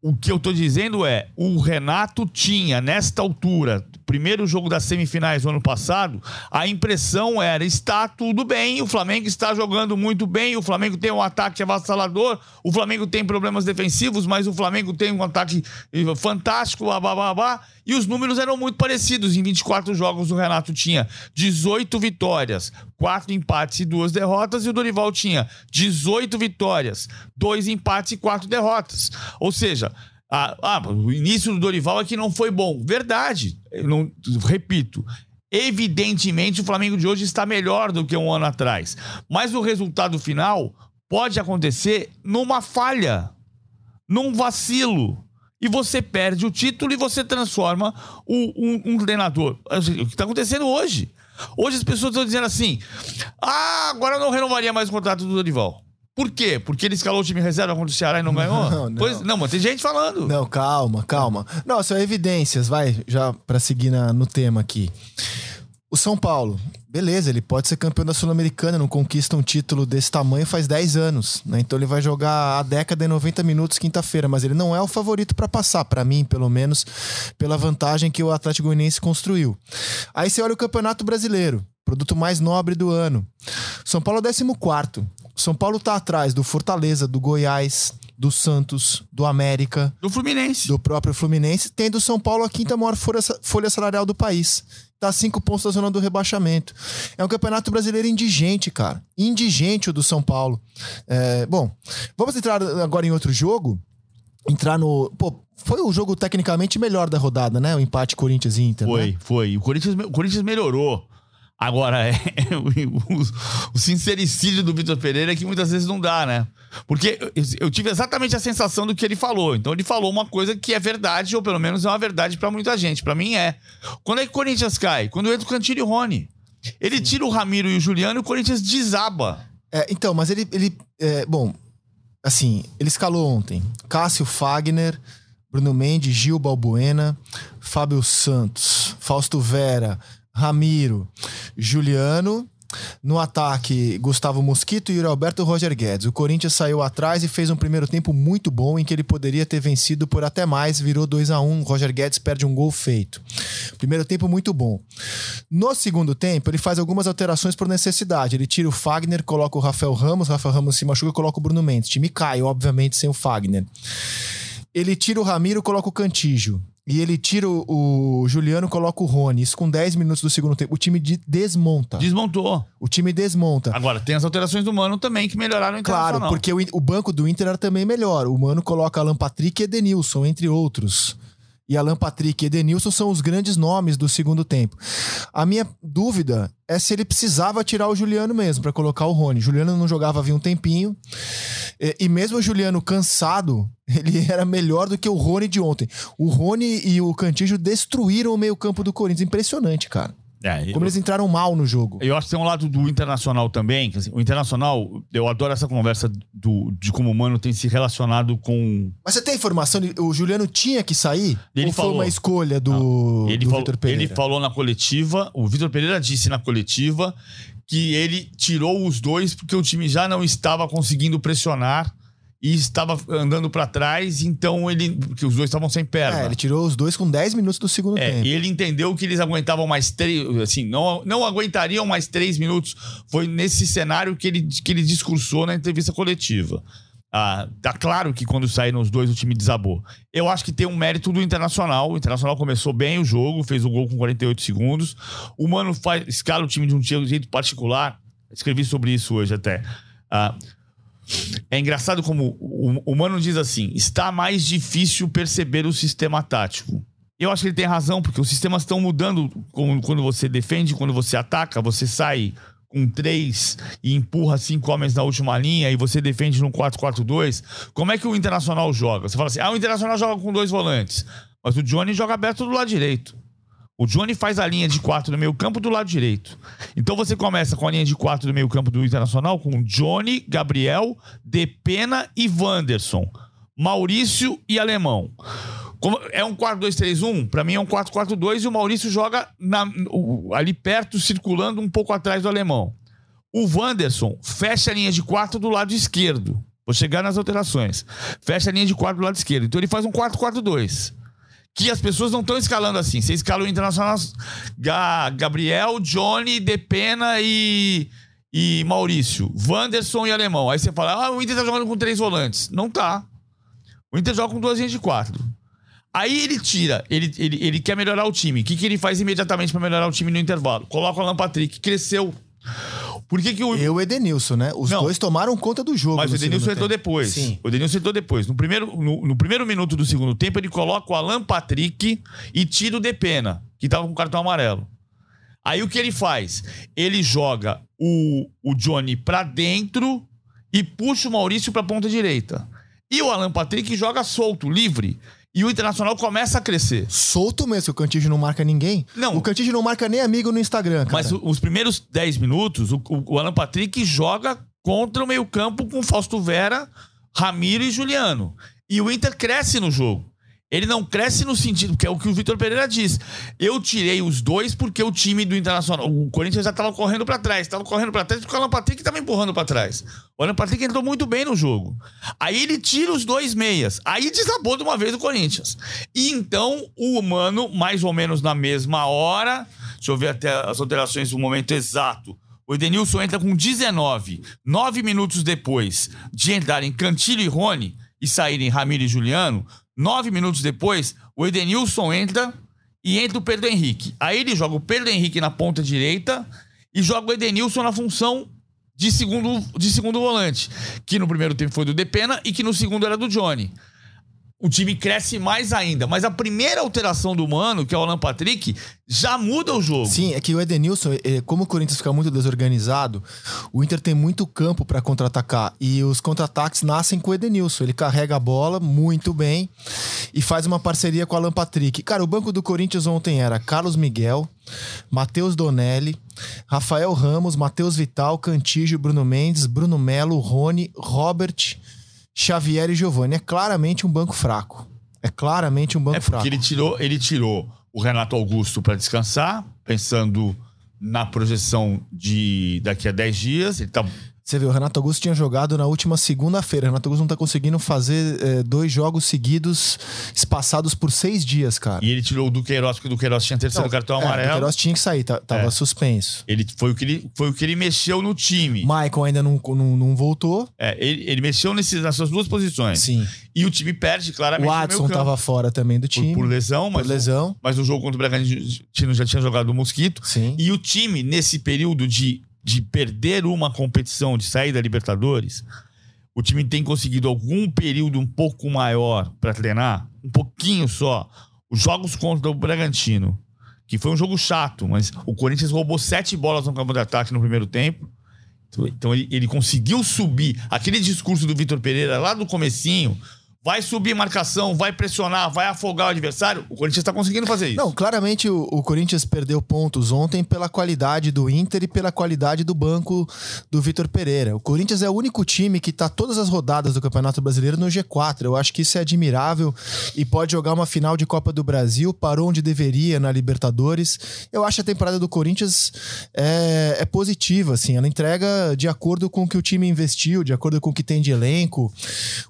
S2: o que eu tô dizendo é: o Renato tinha, nesta altura, primeiro jogo das semifinais do ano passado, a impressão era: está tudo bem, o Flamengo está jogando muito bem, o Flamengo tem um ataque avassalador, o Flamengo tem problemas defensivos, mas o Flamengo tem um ataque eh, fantástico, blá. E os números eram muito parecidos. Em 24 jogos, o Renato tinha 18 vitórias, 4 empates e 2 derrotas, e o Dorival tinha 18 vitórias, 2 empates e 4 derrotas. Ou seja, o início do Dorival aqui não foi bom. Verdade. Eu não, repito. Evidentemente, o Flamengo de hoje está melhor do que um ano atrás. Mas o resultado final pode acontecer numa falha, num vacilo. E você perde o título e você transforma um, um, um treinador. O que está acontecendo hoje? Hoje as pessoas estão dizendo assim: ah, agora eu não renovaria mais o contrato do Dorival. Por quê? Porque ele escalou o time reserva contra o Ceará e não ganhou? Não, não. Pois, não, mas tem gente falando.
S1: Não, calma, calma. Não, são evidências, vai, já para seguir na, no tema aqui. O São Paulo, beleza, ele pode ser campeão da Sul-Americana, não conquista um título desse tamanho faz 10 anos, né? Então ele vai jogar a década e 90 minutos quinta-feira, mas ele não é o favorito para passar, para mim, pelo menos, pela vantagem que o Atlético Goianiense construiu. Aí você olha o Campeonato Brasileiro, produto mais nobre do ano. São Paulo é 14 são Paulo tá atrás do Fortaleza, do Goiás, do Santos, do América.
S2: Do Fluminense.
S1: Do próprio Fluminense. Tem do São Paulo a quinta maior folha salarial do país. Tá cinco pontos da zona do rebaixamento. É um campeonato brasileiro indigente, cara. Indigente o do São Paulo. É, bom, vamos entrar agora em outro jogo. entrar no. Pô, foi o jogo tecnicamente melhor da rodada, né? O empate Corinthians e Inter.
S2: Foi,
S1: né?
S2: foi. O Corinthians, o Corinthians melhorou. Agora, é, o, o sincericídio do Vitor Pereira é que muitas vezes não dá, né? Porque eu, eu, tive exatamente a sensação do que ele falou. Então, ele falou uma coisa que é verdade, ou pelo menos é uma verdade para muita gente. Para mim é. Quando é que o Corinthians cai? Quando entra o Cantilho e o Rony. Ele tira o Ramiro e o Juliano e o Corinthians desaba.
S1: É, então, mas ele. ele é, bom, assim, ele escalou ontem. Cássio Fagner, Bruno Mendes, Gil Balbuena, Fábio Santos, Fausto Vera, Ramiro, Juliano. No ataque, Gustavo Mosquito, e Roger Guedes. O Corinthians saiu atrás e fez um primeiro tempo muito bom em que ele poderia ter vencido por até mais, virou 2 a 1 um, Roger Guedes perde um gol feito. Primeiro tempo muito bom. No segundo tempo, ele faz algumas alterações por necessidade. Ele tira o Fagner, coloca o Rafael Ramos, Rafael Ramos se machuca e coloca o Bruno Mendes. O time cai, obviamente, sem o Fagner. Ele tira o Ramiro, coloca o Cantígio. E ele tira o, o Juliano, coloca o Rony. Isso com 10 minutos do segundo tempo. O time de desmonta.
S2: Desmontou.
S1: O time desmonta.
S2: Agora, tem as alterações do Mano também que melhoraram o
S1: Claro, porque o, o, banco do Inter era também melhor. O Mano coloca Alan Patrick e Edenilson, entre outros. E Alan Patrick e Edenilson são os grandes nomes do segundo tempo. A minha dúvida é se ele precisava tirar o Juliano mesmo para colocar o Rony. Juliano não jogava havia um tempinho. E, e mesmo o Juliano cansado, ele era melhor do que o Rony de ontem. O Rony e o Cantígio destruíram o meio-campo do Corinthians. Impressionante, cara. É, Como eu, eles entraram mal no jogo.
S2: Eu acho que tem um lado do Internacional também. Que, assim, o Internacional, eu adoro essa conversa do, de como o Mano tem se relacionado com.
S1: Mas você tem informação? O Juliano tinha que sair? Ele ou falou, foi uma escolha do,
S2: ele
S1: do
S2: falou,
S1: Vitor Pereira?
S2: Ele falou na coletiva, o Vitor Pereira disse na coletiva que ele tirou os dois porque o time já não estava conseguindo pressionar e estava andando para trás, então ele. Porque os dois estavam sem perna.
S1: É, ele tirou os dois com 10 minutos do segundo é, tempo.
S2: E ele entendeu que eles aguentavam mais três. Assim, não, não aguentariam mais três minutos. Foi nesse cenário que ele, que ele discursou na entrevista coletiva. Ah, tá claro que quando saíram os dois, o time desabou. Eu acho que tem um mérito do Internacional. O Internacional começou bem o jogo, fez o gol com 48 segundos. O Mano faz, escala o time de um jeito particular. Escrevi sobre isso hoje até. Ah, é engraçado como o, Mano diz assim: está mais difícil perceber o sistema tático. Eu acho que ele tem razão, porque os sistemas estão mudando quando você defende, quando você ataca, você sai com três e empurra cinco homens na última linha e você defende no 4-4-2. Como é que o Internacional joga? Você fala assim: ah, o Internacional joga com dois volantes, mas o Johnny joga aberto do lado direito. O Johnny faz a linha de quatro no meio campo do lado direito. Então você começa com a linha de quatro do meio campo do Internacional com Johnny, Gabriel, Depena e Wanderson. Maurício e Alemão. Como é um 4-2-3-1? Para mim é um 4-4-2 e o Maurício joga na, ali perto, circulando um pouco atrás do Alemão. O Wanderson fecha a linha de quatro do lado esquerdo. Vou chegar nas alterações. Fecha a linha de quatro do lado esquerdo. Então ele faz um 4-4-2 que as pessoas não estão escalando assim. Você escala o Internacional Gabriel, Johnny, Depena e, e Maurício. Wanderson e Alemão. Aí você fala, ah, o Inter tá jogando com três volantes. Não tá. O Inter joga com duas linhas de quatro. Aí ele tira, ele, ele, ele quer melhorar o time. O que, que ele faz imediatamente para melhorar o time no intervalo? Coloca o Alan Patrick, cresceu por que, que o.
S1: Eu e o Edenilson, né? Os não, dois tomaram conta do jogo.
S2: Mas o Edenilson entrou depois. Sim. O Edenilson entrou depois. No primeiro, no, no, primeiro minuto do segundo tempo, ele coloca o Alan Patrick e tira o Depena, que tava com cartão amarelo. Aí o que ele faz? Ele joga o, o Johnny pra dentro e puxa o Maurício pra ponta direita. E o Alan Patrick joga solto, livre. E o Internacional começa a crescer.
S1: Solto mesmo, o Cantígio não marca ninguém.
S2: Não.
S1: O Cantígio não marca nem amigo no Instagram, cara.
S2: Mas os primeiros 10 minutos, o, o Alan Patrick joga contra o meio-campo com Fausto Vera, Ramiro e Juliano. E o Inter cresce no jogo. Ele não cresce no sentido, que é o que o Vitor Pereira diz. Eu tirei os dois porque o time do Internacional, o Corinthians já estava correndo para trás, estava correndo para trás porque o Alan Patrick estava empurrando para trás. O Alan Patrick entrou muito bem no jogo. Aí ele tira os dois meias. Aí desabou de uma vez o Corinthians. E então o Mano, mais ou menos na mesma hora, deixa eu ver até as alterações do momento exato. O Edenilson entra com 19. Nove minutos depois de entrarem Cantilho e Rony e saírem Ramiro e Juliano, Nove minutos depois, o Edenilson entra e entra o Pedro Henrique. Aí ele joga o Pedro Henrique na ponta direita e joga o Edenilson na função de segundo, de segundo volante, que no primeiro tempo foi do Depena e que no segundo era do Johnny. O time cresce mais ainda. Mas a primeira alteração do Mano, que é o Alan Patrick, já muda o jogo.
S1: Sim, é que o Edenilson, é, como o Corinthians fica muito desorganizado, o Inter tem muito campo para contra-atacar. E os contra-ataques nascem com o Edenilson. Ele carrega a bola muito bem e faz uma parceria com o Alan Patrick. Cara, o banco do Corinthians ontem era Carlos Miguel, Matheus Donelli, Rafael Ramos, Matheus Vital, Cantígio, Bruno Mendes, Bruno Melo, Rony, Robert. Xavier e Giovanni. É claramente um banco fraco. É claramente um banco
S2: é porque
S1: fraco.
S2: Ele tirou, ele tirou o Renato Augusto para descansar, pensando na projeção de daqui a 10 dias. Ele tá
S1: você vê, o Renato Augusto tinha jogado na última segunda-feira. Renato Augusto não tá conseguindo fazer é, dois jogos seguidos, espaçados por seis dias, cara.
S2: E ele tirou o Duqueiroz, porque o Duqueiroz tinha terceiro não, cartão
S1: é,
S2: amarelo. O
S1: Duqueiroz tinha que sair, tava é. suspenso.
S2: Ele foi, o que ele foi o que ele mexeu no time.
S1: Michael ainda não, não, não voltou.
S2: É, ele, ele mexeu nesses, nessas duas posições.
S1: Sim.
S2: E o time perde claramente.
S1: O Adson tava fora também do time.
S2: Por, por lesão, mas.
S1: Por lesão.
S2: O, mas o jogo contra o Bragantino já tinha jogado o Mosquito.
S1: Sim.
S2: E o time, nesse período de de perder uma competição, de sair da Libertadores, o time tem conseguido algum período um pouco maior para treinar, um pouquinho só. Os jogos contra o Bragantino, que foi um jogo chato, mas o Corinthians roubou sete bolas no campo de ataque no primeiro tempo. Então ele, ele conseguiu subir aquele discurso do Vitor Pereira lá no comecinho, vai subir marcação, vai pressionar, vai afogar o adversário, o Corinthians está conseguindo fazer isso.
S1: Não, claramente o, o, Corinthians perdeu pontos ontem pela qualidade do Inter e pela qualidade do banco do Vitor Pereira. O Corinthians é o único time que está todas as rodadas do Campeonato Brasileiro no G4. Eu acho que isso é admirável e pode jogar uma final de Copa do Brasil, parou onde deveria na Libertadores. Eu acho a temporada do Corinthians é, é positiva, assim. Ela entrega de acordo com o que o time investiu, de acordo com o que tem de elenco.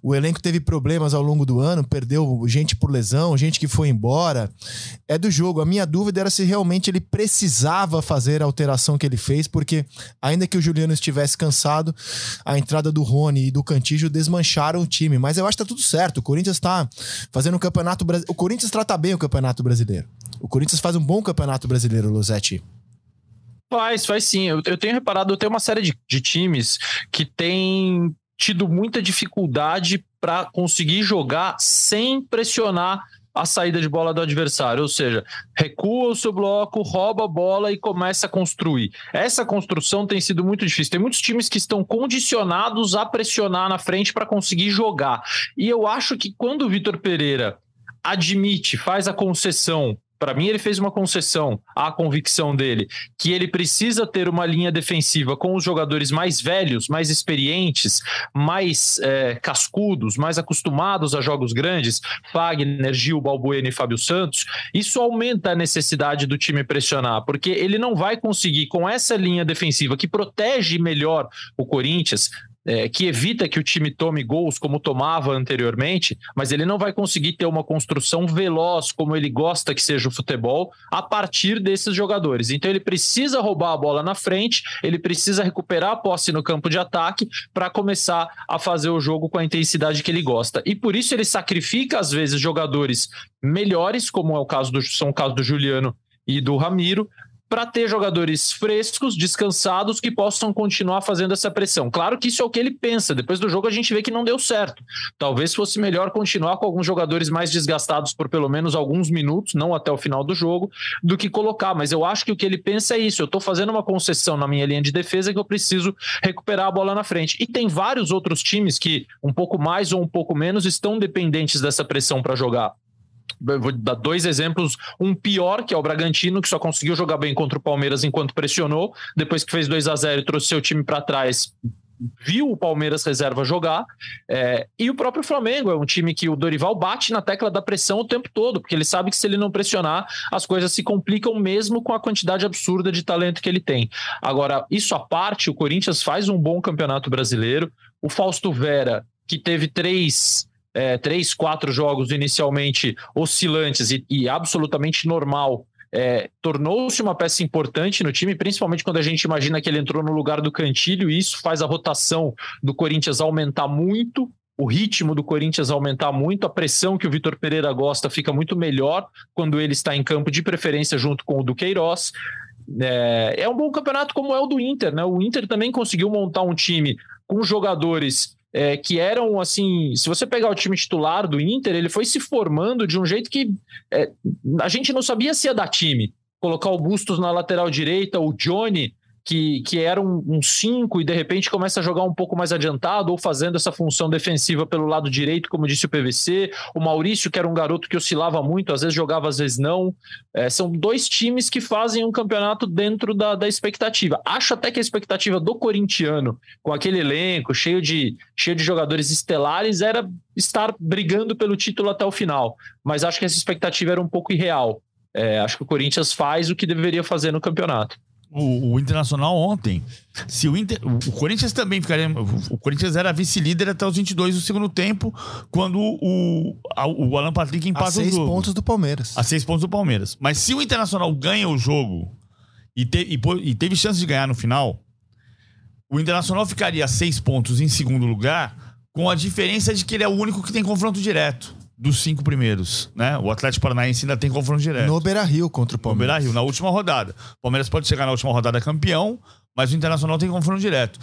S1: O elenco teve problemas problemas ao longo do ano, perdeu gente por lesão, gente que foi embora. É do jogo. A minha dúvida era se realmente ele precisava fazer a alteração que ele fez, porque ainda que o Juliano estivesse cansado, a entrada do Rony e do Cantígio desmancharam o time. Mas eu acho que tá tudo certo. O Corinthians está fazendo um campeonato. O Corinthians trata bem o campeonato brasileiro. O Corinthians faz um bom campeonato brasileiro, Losetti.
S3: Faz, faz sim. Eu, eu tenho reparado, eu tenho uma série de, de times que tem tido muita dificuldade para conseguir jogar sem pressionar a saída de bola do adversário, ou seja, recua o seu bloco, rouba a bola e começa a construir. Essa construção tem sido muito difícil. Tem muitos times que estão condicionados a pressionar na frente para conseguir jogar. E eu acho que quando o Vitor Pereira admite, faz a concessão para mim, ele fez uma concessão à convicção dele, que ele precisa ter uma linha defensiva com os jogadores mais velhos, mais experientes, mais é, cascudos, mais acostumados a jogos grandes, Fagner, Gil, Balbuena e Fábio Santos. Isso aumenta a necessidade do time pressionar, porque ele não vai conseguir, com essa linha defensiva que protege melhor o Corinthians, é, que evita que o time tome gols como tomava anteriormente, mas ele não vai conseguir ter uma construção veloz como ele gosta que seja o futebol a partir desses jogadores. Então ele precisa roubar a bola na frente, ele precisa recuperar a posse no campo de ataque para começar a fazer o jogo com a intensidade que ele gosta. E por isso ele sacrifica às vezes jogadores melhores, como é o caso do são o caso do Juliano e do Ramiro, para ter jogadores frescos, descansados, que possam continuar fazendo essa pressão. Claro que isso é o que ele pensa. Depois do jogo a gente vê que não deu certo. Talvez fosse melhor continuar com alguns jogadores mais desgastados por pelo menos alguns minutos, não até o final do jogo, do que colocar. Mas eu acho que o que ele pensa é isso. Eu estou fazendo uma concessão na minha linha de defesa que eu preciso recuperar a bola na frente. E tem vários outros times que, um pouco mais ou um pouco menos, estão dependentes dessa pressão para jogar vou dar dois exemplos. Um pior, que é o Bragantino, que só conseguiu jogar bem contra o Palmeiras enquanto pressionou. Depois que fez 2 a 0 e trouxe seu time para trás, viu o Palmeiras reserva jogar. É, e o próprio Flamengo é um time que o Dorival bate na tecla da pressão o tempo todo, porque ele sabe que se ele não pressionar, as coisas se complicam mesmo com a quantidade absurda de talento que ele tem. Agora, isso à parte, o Corinthians faz um bom campeonato brasileiro. O Fausto Vera, que teve três é, três, quatro jogos inicialmente oscilantes e, e absolutamente normal, é, tornou-se uma peça importante no time, principalmente quando a gente imagina que ele entrou no lugar do Cantilho, e isso faz a rotação do Corinthians aumentar muito, o ritmo do Corinthians aumentar muito, a pressão que o Vitor Pereira gosta fica muito melhor quando ele está em campo, de preferência junto com o Duqueiroz. É, é um bom campeonato como é o do Inter, né? O Inter também conseguiu montar um time com jogadores é, que eram assim. Se você pegar o time titular do Inter, ele foi se formando de um jeito que é, a gente não sabia se ia dar time. Colocar o Bustos na lateral direita, o Johnny que, que era um 5 um e de repente começa a jogar um pouco mais adiantado ou fazendo essa função defensiva pelo lado direito, como disse o PVC. O Maurício, que era um garoto que oscilava muito, às vezes jogava, às vezes não. É, são dois times que fazem um campeonato dentro da, da expectativa. Acho até que a expectativa do corintiano, com aquele elenco cheio de, cheio de jogadores estelares, era estar brigando pelo título até o final. Mas acho que essa expectativa era um pouco irreal. É, acho que o Corinthians faz o que deveria fazer no campeonato
S2: o, o, Internacional ontem. Se o, Inter, o Corinthians também ficaria. O Corinthians era vice-líder até os 22 do segundo tempo, quando o, a, o Alan Patrick empata
S1: a seis
S2: o jogo.
S1: pontos do Palmeiras.
S2: A seis pontos do Palmeiras. Mas se o Internacional ganha o jogo e, te, e, e teve chance de ganhar no final, o Internacional ficaria a seis pontos em segundo lugar, com a diferença de que ele é o único que tem confronto direto dos cinco primeiros, né? O Atlético Paranaense ainda tem confronto direto.
S1: No Beira-Rio contra o Palmeiras.
S2: No Beira-Rio, na última rodada. O Palmeiras pode chegar na última rodada campeão, mas o Internacional tem confronto direto.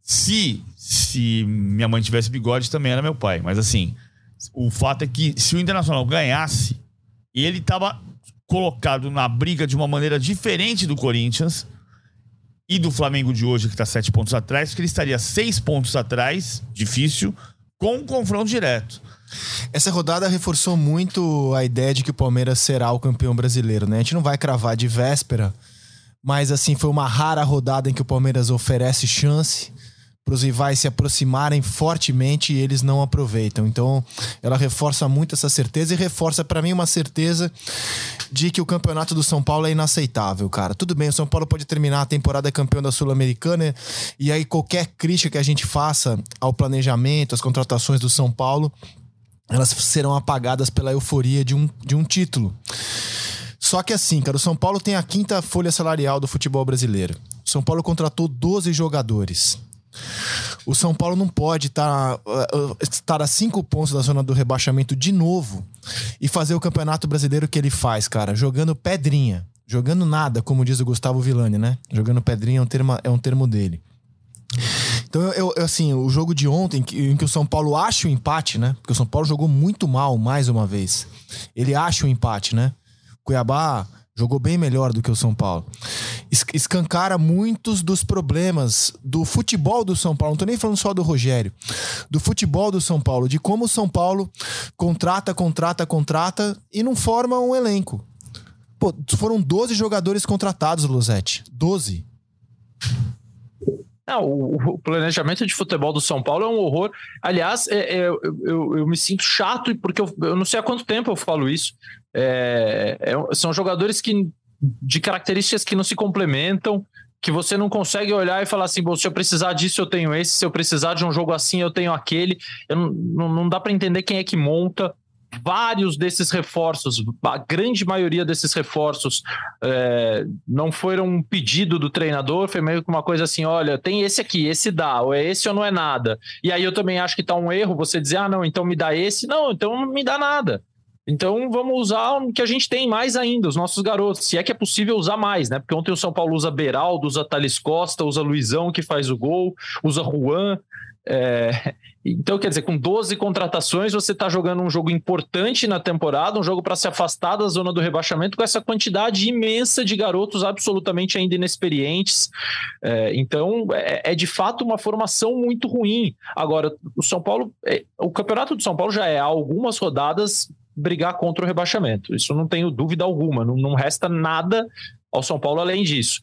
S2: Se, se minha mãe tivesse bigode, também era meu pai. Mas assim, o fato é que se o Internacional ganhasse, e ele estava colocado na briga de uma maneira diferente do Corinthians e do Flamengo de hoje, que está sete pontos atrás, porque ele estaria seis pontos atrás, difícil, com um confronto direto.
S1: Essa rodada reforçou muito a ideia de que o Palmeiras será o campeão brasileiro, né? A gente não vai cravar de véspera, mas assim, foi uma rara rodada em que o Palmeiras oferece chance para os rivais se aproximarem fortemente e eles não aproveitam. Então, ela reforça muito essa certeza e reforça para mim uma certeza de que o campeonato do São Paulo é inaceitável, cara. Tudo bem, o São Paulo pode terminar a temporada campeão da Sul-Americana e aí qualquer crítica que a gente faça ao planejamento, às contratações do São Paulo, elas serão apagadas pela euforia de um, de um título. Só que assim, cara, o São Paulo tem a quinta folha salarial do futebol brasileiro. O São Paulo contratou 12 jogadores. O São Paulo não pode estar, uh, estar a cinco pontos da zona do rebaixamento de novo e fazer o campeonato brasileiro que ele faz, cara, jogando pedrinha, jogando nada, como diz o Gustavo Villani, né? Jogando pedrinha é um termo, é um termo dele. Então, eu, eu, assim, o jogo de ontem, em que o São Paulo acha o empate, né? Porque o São Paulo jogou muito mal mais uma vez. Ele acha o empate, né? Cuiabá jogou bem melhor do que o São Paulo. Escancara muitos dos problemas do futebol do São Paulo. Não tô nem falando só do Rogério. Do futebol do São Paulo. De como o São Paulo contrata, contrata, contrata e não forma um elenco. Pô, foram 12 jogadores contratados, Luzete. 12.
S3: Não, o, o, planejamento de futebol do São Paulo é um horror. Aliás, é, é, eu, eu, me sinto chato porque eu, eu, não sei há quanto tempo eu falo isso. É, é são jogadores que de características que não se complementam, que você não consegue olhar e falar assim, bom, se eu precisar disso eu tenho esse, se eu precisar de um jogo assim eu tenho aquele. Não, não dá para entender quem é que monta vários desses reforços, a grande maioria desses reforços é, não foram um pedido do treinador, foi meio que uma coisa assim: olha, tem esse aqui, esse dá, ou é esse ou não é nada. E aí eu também acho que tá um erro você dizer, ah, não, então me dá esse, não, então não me dá nada. Então vamos usar o que a gente tem mais ainda, os nossos garotos, se é que é possível usar mais, né? Porque ontem o São Paulo usa Beraldo, usa Thales Costa, usa Luizão que faz o gol, usa Juan. É, então, quer dizer, com 12 contratações, você está jogando um jogo importante na temporada, um jogo para se afastar da zona do rebaixamento, com essa quantidade imensa de garotos absolutamente ainda inexperientes. É, então, é, é, de fato uma formação muito ruim. Agora, o São Paulo, é, o campeonato do São Paulo já é há algumas rodadas brigar contra o rebaixamento. Isso não tenho dúvida alguma. Não, não resta nada ao São Paulo além disso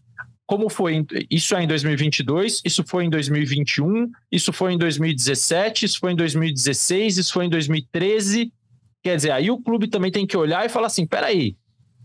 S3: como foi isso é em 2022, isso foi em 2021, isso foi em 2017, isso foi em 2016, isso foi em 2013. Quer dizer, aí o clube também tem que olhar e falar assim: peraí,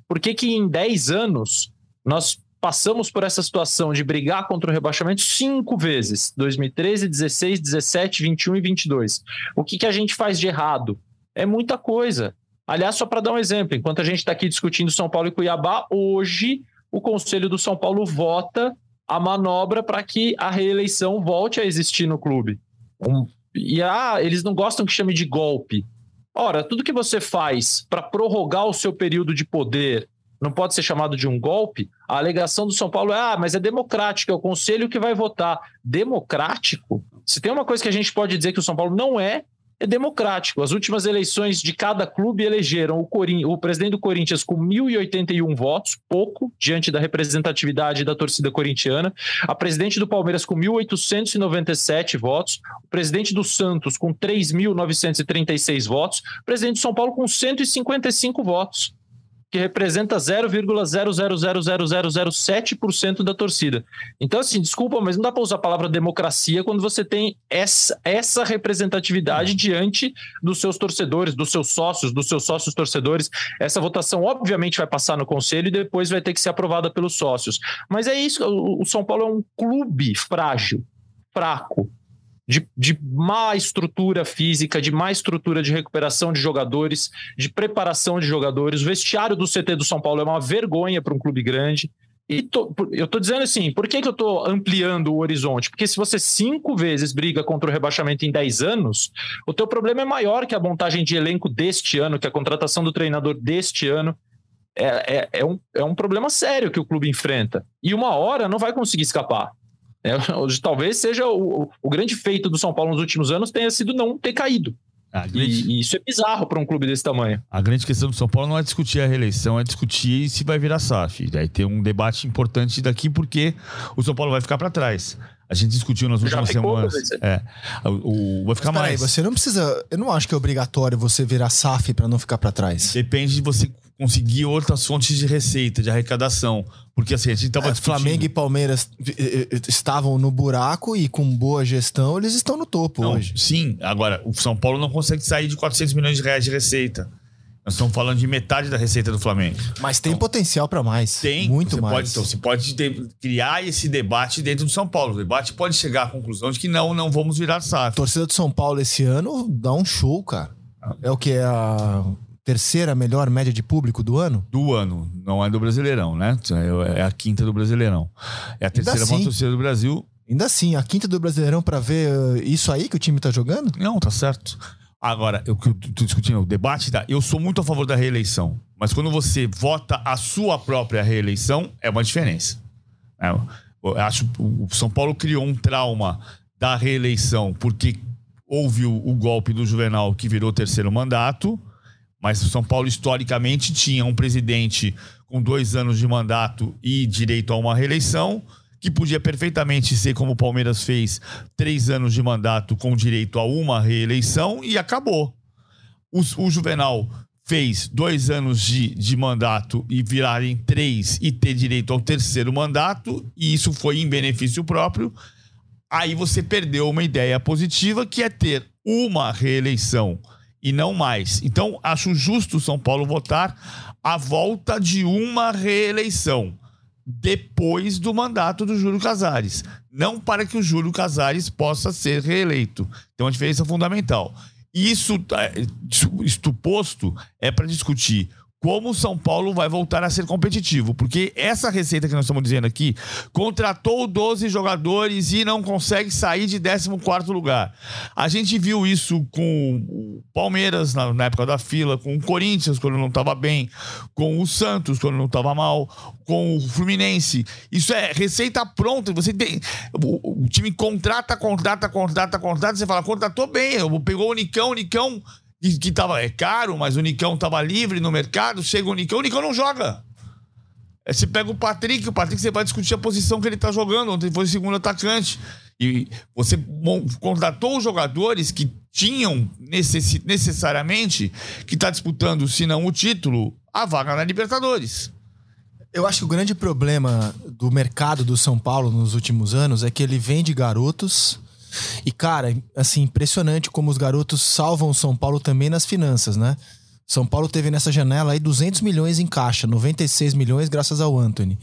S3: por que, que em 10 anos nós passamos por essa situação de brigar contra o rebaixamento cinco vezes 2013, 16, 17, 21 e 22? O que, que a gente faz de errado? É muita coisa. Aliás, só para dar um exemplo, enquanto a gente está aqui discutindo São Paulo e Cuiabá, hoje o Conselho do São Paulo vota a manobra para que a reeleição volte a existir no clube. Um, e ah, eles não gostam que chame de golpe. Ora, tudo que você faz para prorrogar o seu período de poder não pode ser chamado de um golpe. A alegação do São Paulo é: ah, mas é democrático, é o conselho que vai votar. Democrático? Se tem uma coisa que a gente pode dizer que o São Paulo não é, é democrático. As últimas eleições de cada clube elegeram o, Corin... o presidente do Corinthians com 1.081 votos, pouco, diante da representatividade da torcida corintiana. A presidente do Palmeiras com 1.897 votos. O presidente do Santos com 3.936 votos. O presidente do São Paulo com 155 votos que representa 0,0000007% da torcida. Então, assim, desculpa, mas não dá para usar a palavra democracia quando você tem essa, essa representatividade diante dos seus torcedores, dos seus sócios, dos seus sócios torcedores. Essa votação, obviamente, vai passar no conselho e depois vai ter que ser aprovada pelos sócios. Mas é isso, o São Paulo é um clube frágil, fraco de, de má estrutura física, de má estrutura de recuperação de jogadores, de preparação de jogadores. O vestiário do CT do São Paulo é uma vergonha para um clube grande. E tô, eu estou dizendo assim, por que, que eu estou ampliando o horizonte? Porque se você cinco vezes briga contra o rebaixamento em dez anos, o teu problema é maior que a montagem de elenco deste ano, que a contratação do treinador deste ano. É, é, é, um, é um problema sério que o clube enfrenta. E uma hora não vai conseguir escapar. É, talvez seja o, o grande feito do São Paulo nos últimos anos tenha sido não ter caído. Grande... E, e, isso é bizarro para um clube desse tamanho.
S2: A grande questão do São Paulo não é discutir a reeleição, é discutir se vai virar SAF. Daí tem um debate importante daqui porque o São Paulo vai ficar para trás. A gente discutiu nas últimas semanas. É, o, o, vai ficar Mas, mais.
S1: Aí, você não precisa. Eu não acho que é obrigatório você virar SAF para não ficar para trás.
S2: Depende de você conseguir outras fontes de receita, de arrecadação. Porque assim, a gente tava é,
S1: Flamengo e Palmeiras estavam no buraco e com boa gestão eles estão no topo
S2: não,
S1: hoje.
S2: Sim, agora o São Paulo não consegue sair de 400 milhões de reais de receita. Nós estamos falando de metade da receita do Flamengo.
S1: Mas tem então, potencial para mais.
S2: Tem. Muito mais. Pode, então, você pode ter, criar esse debate dentro do São Paulo. O debate pode chegar à conclusão de que não, não vamos virar SAF.
S1: Torcida do São Paulo esse ano dá um show, cara. É o que? É a terceira melhor média de público do ano?
S2: Do ano, não é do Brasileirão, né? É a quinta do Brasileirão. É a terceira maior assim, torcida do Brasil.
S1: Ainda assim, a quinta do Brasileirão para ver uh, isso aí que o time tá jogando?
S2: Não, tá certo. Agora, eu que tô discutindo o debate, da, eu sou muito a favor da reeleição. Mas quando você vota a sua própria reeleição, é uma diferença. É, eu acho o São Paulo criou um trauma da reeleição porque houve o, o golpe do Juvenal que virou terceiro mandato. Mas o São Paulo, historicamente, tinha um presidente com dois anos de mandato e direito a uma reeleição, que podia perfeitamente ser, como o Palmeiras fez, três anos de mandato com direito a uma reeleição e acabou. O, o Juvenal fez dois anos de, de mandato e virar em três e ter direito ao terceiro mandato, e isso foi em benefício próprio. Aí você perdeu uma ideia positiva que é ter uma reeleição e não mais. Então, acho justo São Paulo votar a volta de uma reeleição depois do mandato do Júlio Casares, não para que o Júlio Casares possa ser reeleito. Tem uma diferença fundamental. Isso, é, isto posto, é para discutir como o São Paulo vai voltar a ser competitivo. Porque essa receita que nós estamos dizendo aqui, contratou 12 jogadores e não consegue sair de 14 lugar. A gente viu isso com o Palmeiras na, na época da fila, com o Corinthians quando não estava bem, com o Santos quando não estava mal, com o Fluminense. Isso é receita pronta. Você tem. O, o time contrata, contrata, contrata, contrata. Você fala, contratou bem. Pegou o Nicão, o Nicão que, que tava, é caro, mas o Nicão tava livre no mercado, chega o Nicão, o Nicão não joga. É, você pega o Patrick, o Patrick você vai discutir a posição que ele tá jogando, ontem foi segundo atacante. E você contratou jogadores que tinham necess, necessariamente que tá disputando, se não o título, a vaga na Libertadores.
S1: Eu acho que o grande problema do mercado do São Paulo nos últimos anos é que ele vende garotos e, cara, assim, impressionante como os garotos salvam o São Paulo também nas finanças, né? São Paulo teve nessa janela aí 200 milhões em caixa, 96 milhões graças ao Anthony.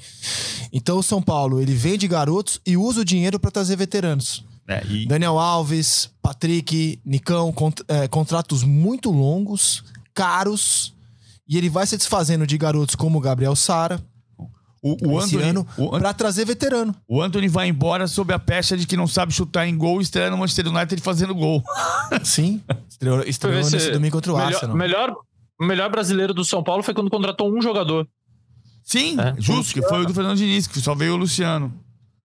S1: Então o São Paulo, ele vende garotos e usa o dinheiro para trazer veteranos. É, e... Daniel Alves, Patrick, Nicão, cont é, contratos muito longos, caros, e ele vai se desfazendo de garotos como Gabriel Sara, o, o Anthony, ano para trazer veterano.
S2: O Anthony vai embora sob a pecha de que não sabe chutar em gol e estreia no Manchester United fazendo gol.
S1: Sim, estreou, estreou nesse domingo contra o
S3: melhor,
S1: Arsenal.
S3: Melhor, melhor brasileiro do São Paulo foi quando contratou um jogador.
S2: Sim, é. justo, que foi o do Fernando Diniz, que só veio o Luciano.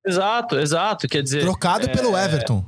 S3: Exato, exato. Quer dizer.
S1: Trocado é... pelo Everton.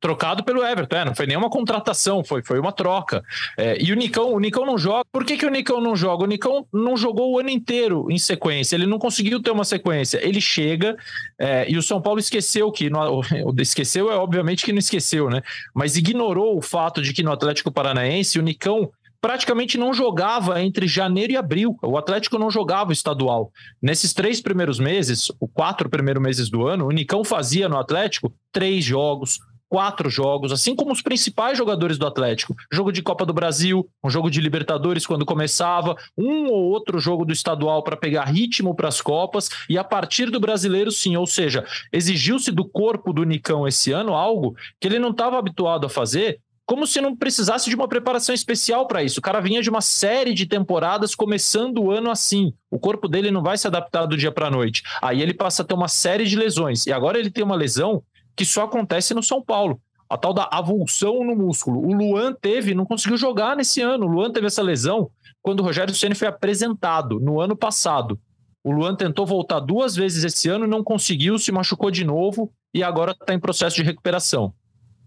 S3: Trocado pelo Everton, é, não foi nenhuma contratação, foi, foi uma troca. É, e o Nicão, o Nicão não joga. Por que, que o Nicão não joga? O Nicão não jogou o ano inteiro em sequência, ele não conseguiu ter uma sequência. Ele chega é, e o São Paulo esqueceu que. No, esqueceu é obviamente que não esqueceu, né? Mas ignorou o fato de que no Atlético Paranaense o Nicão praticamente não jogava entre janeiro e abril. O Atlético não jogava estadual. Nesses três primeiros meses, os quatro primeiros meses do ano, o Nicão fazia no Atlético três jogos, quatro jogos, assim como os principais jogadores do Atlético. Jogo de Copa do Brasil, um jogo de Libertadores quando começava, um ou outro jogo do estadual para pegar ritmo para as Copas e a partir do brasileiro, sim. Ou seja, exigiu-se do corpo do Nicão esse ano algo que ele não estava habituado a fazer. Como se não precisasse de uma preparação especial para isso. O cara vinha de uma série de temporadas começando o ano assim. O corpo dele não vai se adaptar do dia para a noite. Aí ele passa a ter uma série de lesões. E agora ele tem uma lesão que só acontece no São Paulo. A tal da avulsão no músculo. O Luan teve, não conseguiu jogar nesse ano. O Luan teve essa lesão quando o Rogério Ceni foi apresentado no ano passado. O Luan tentou voltar duas vezes esse ano, não conseguiu, se machucou de novo e agora está em processo de recuperação.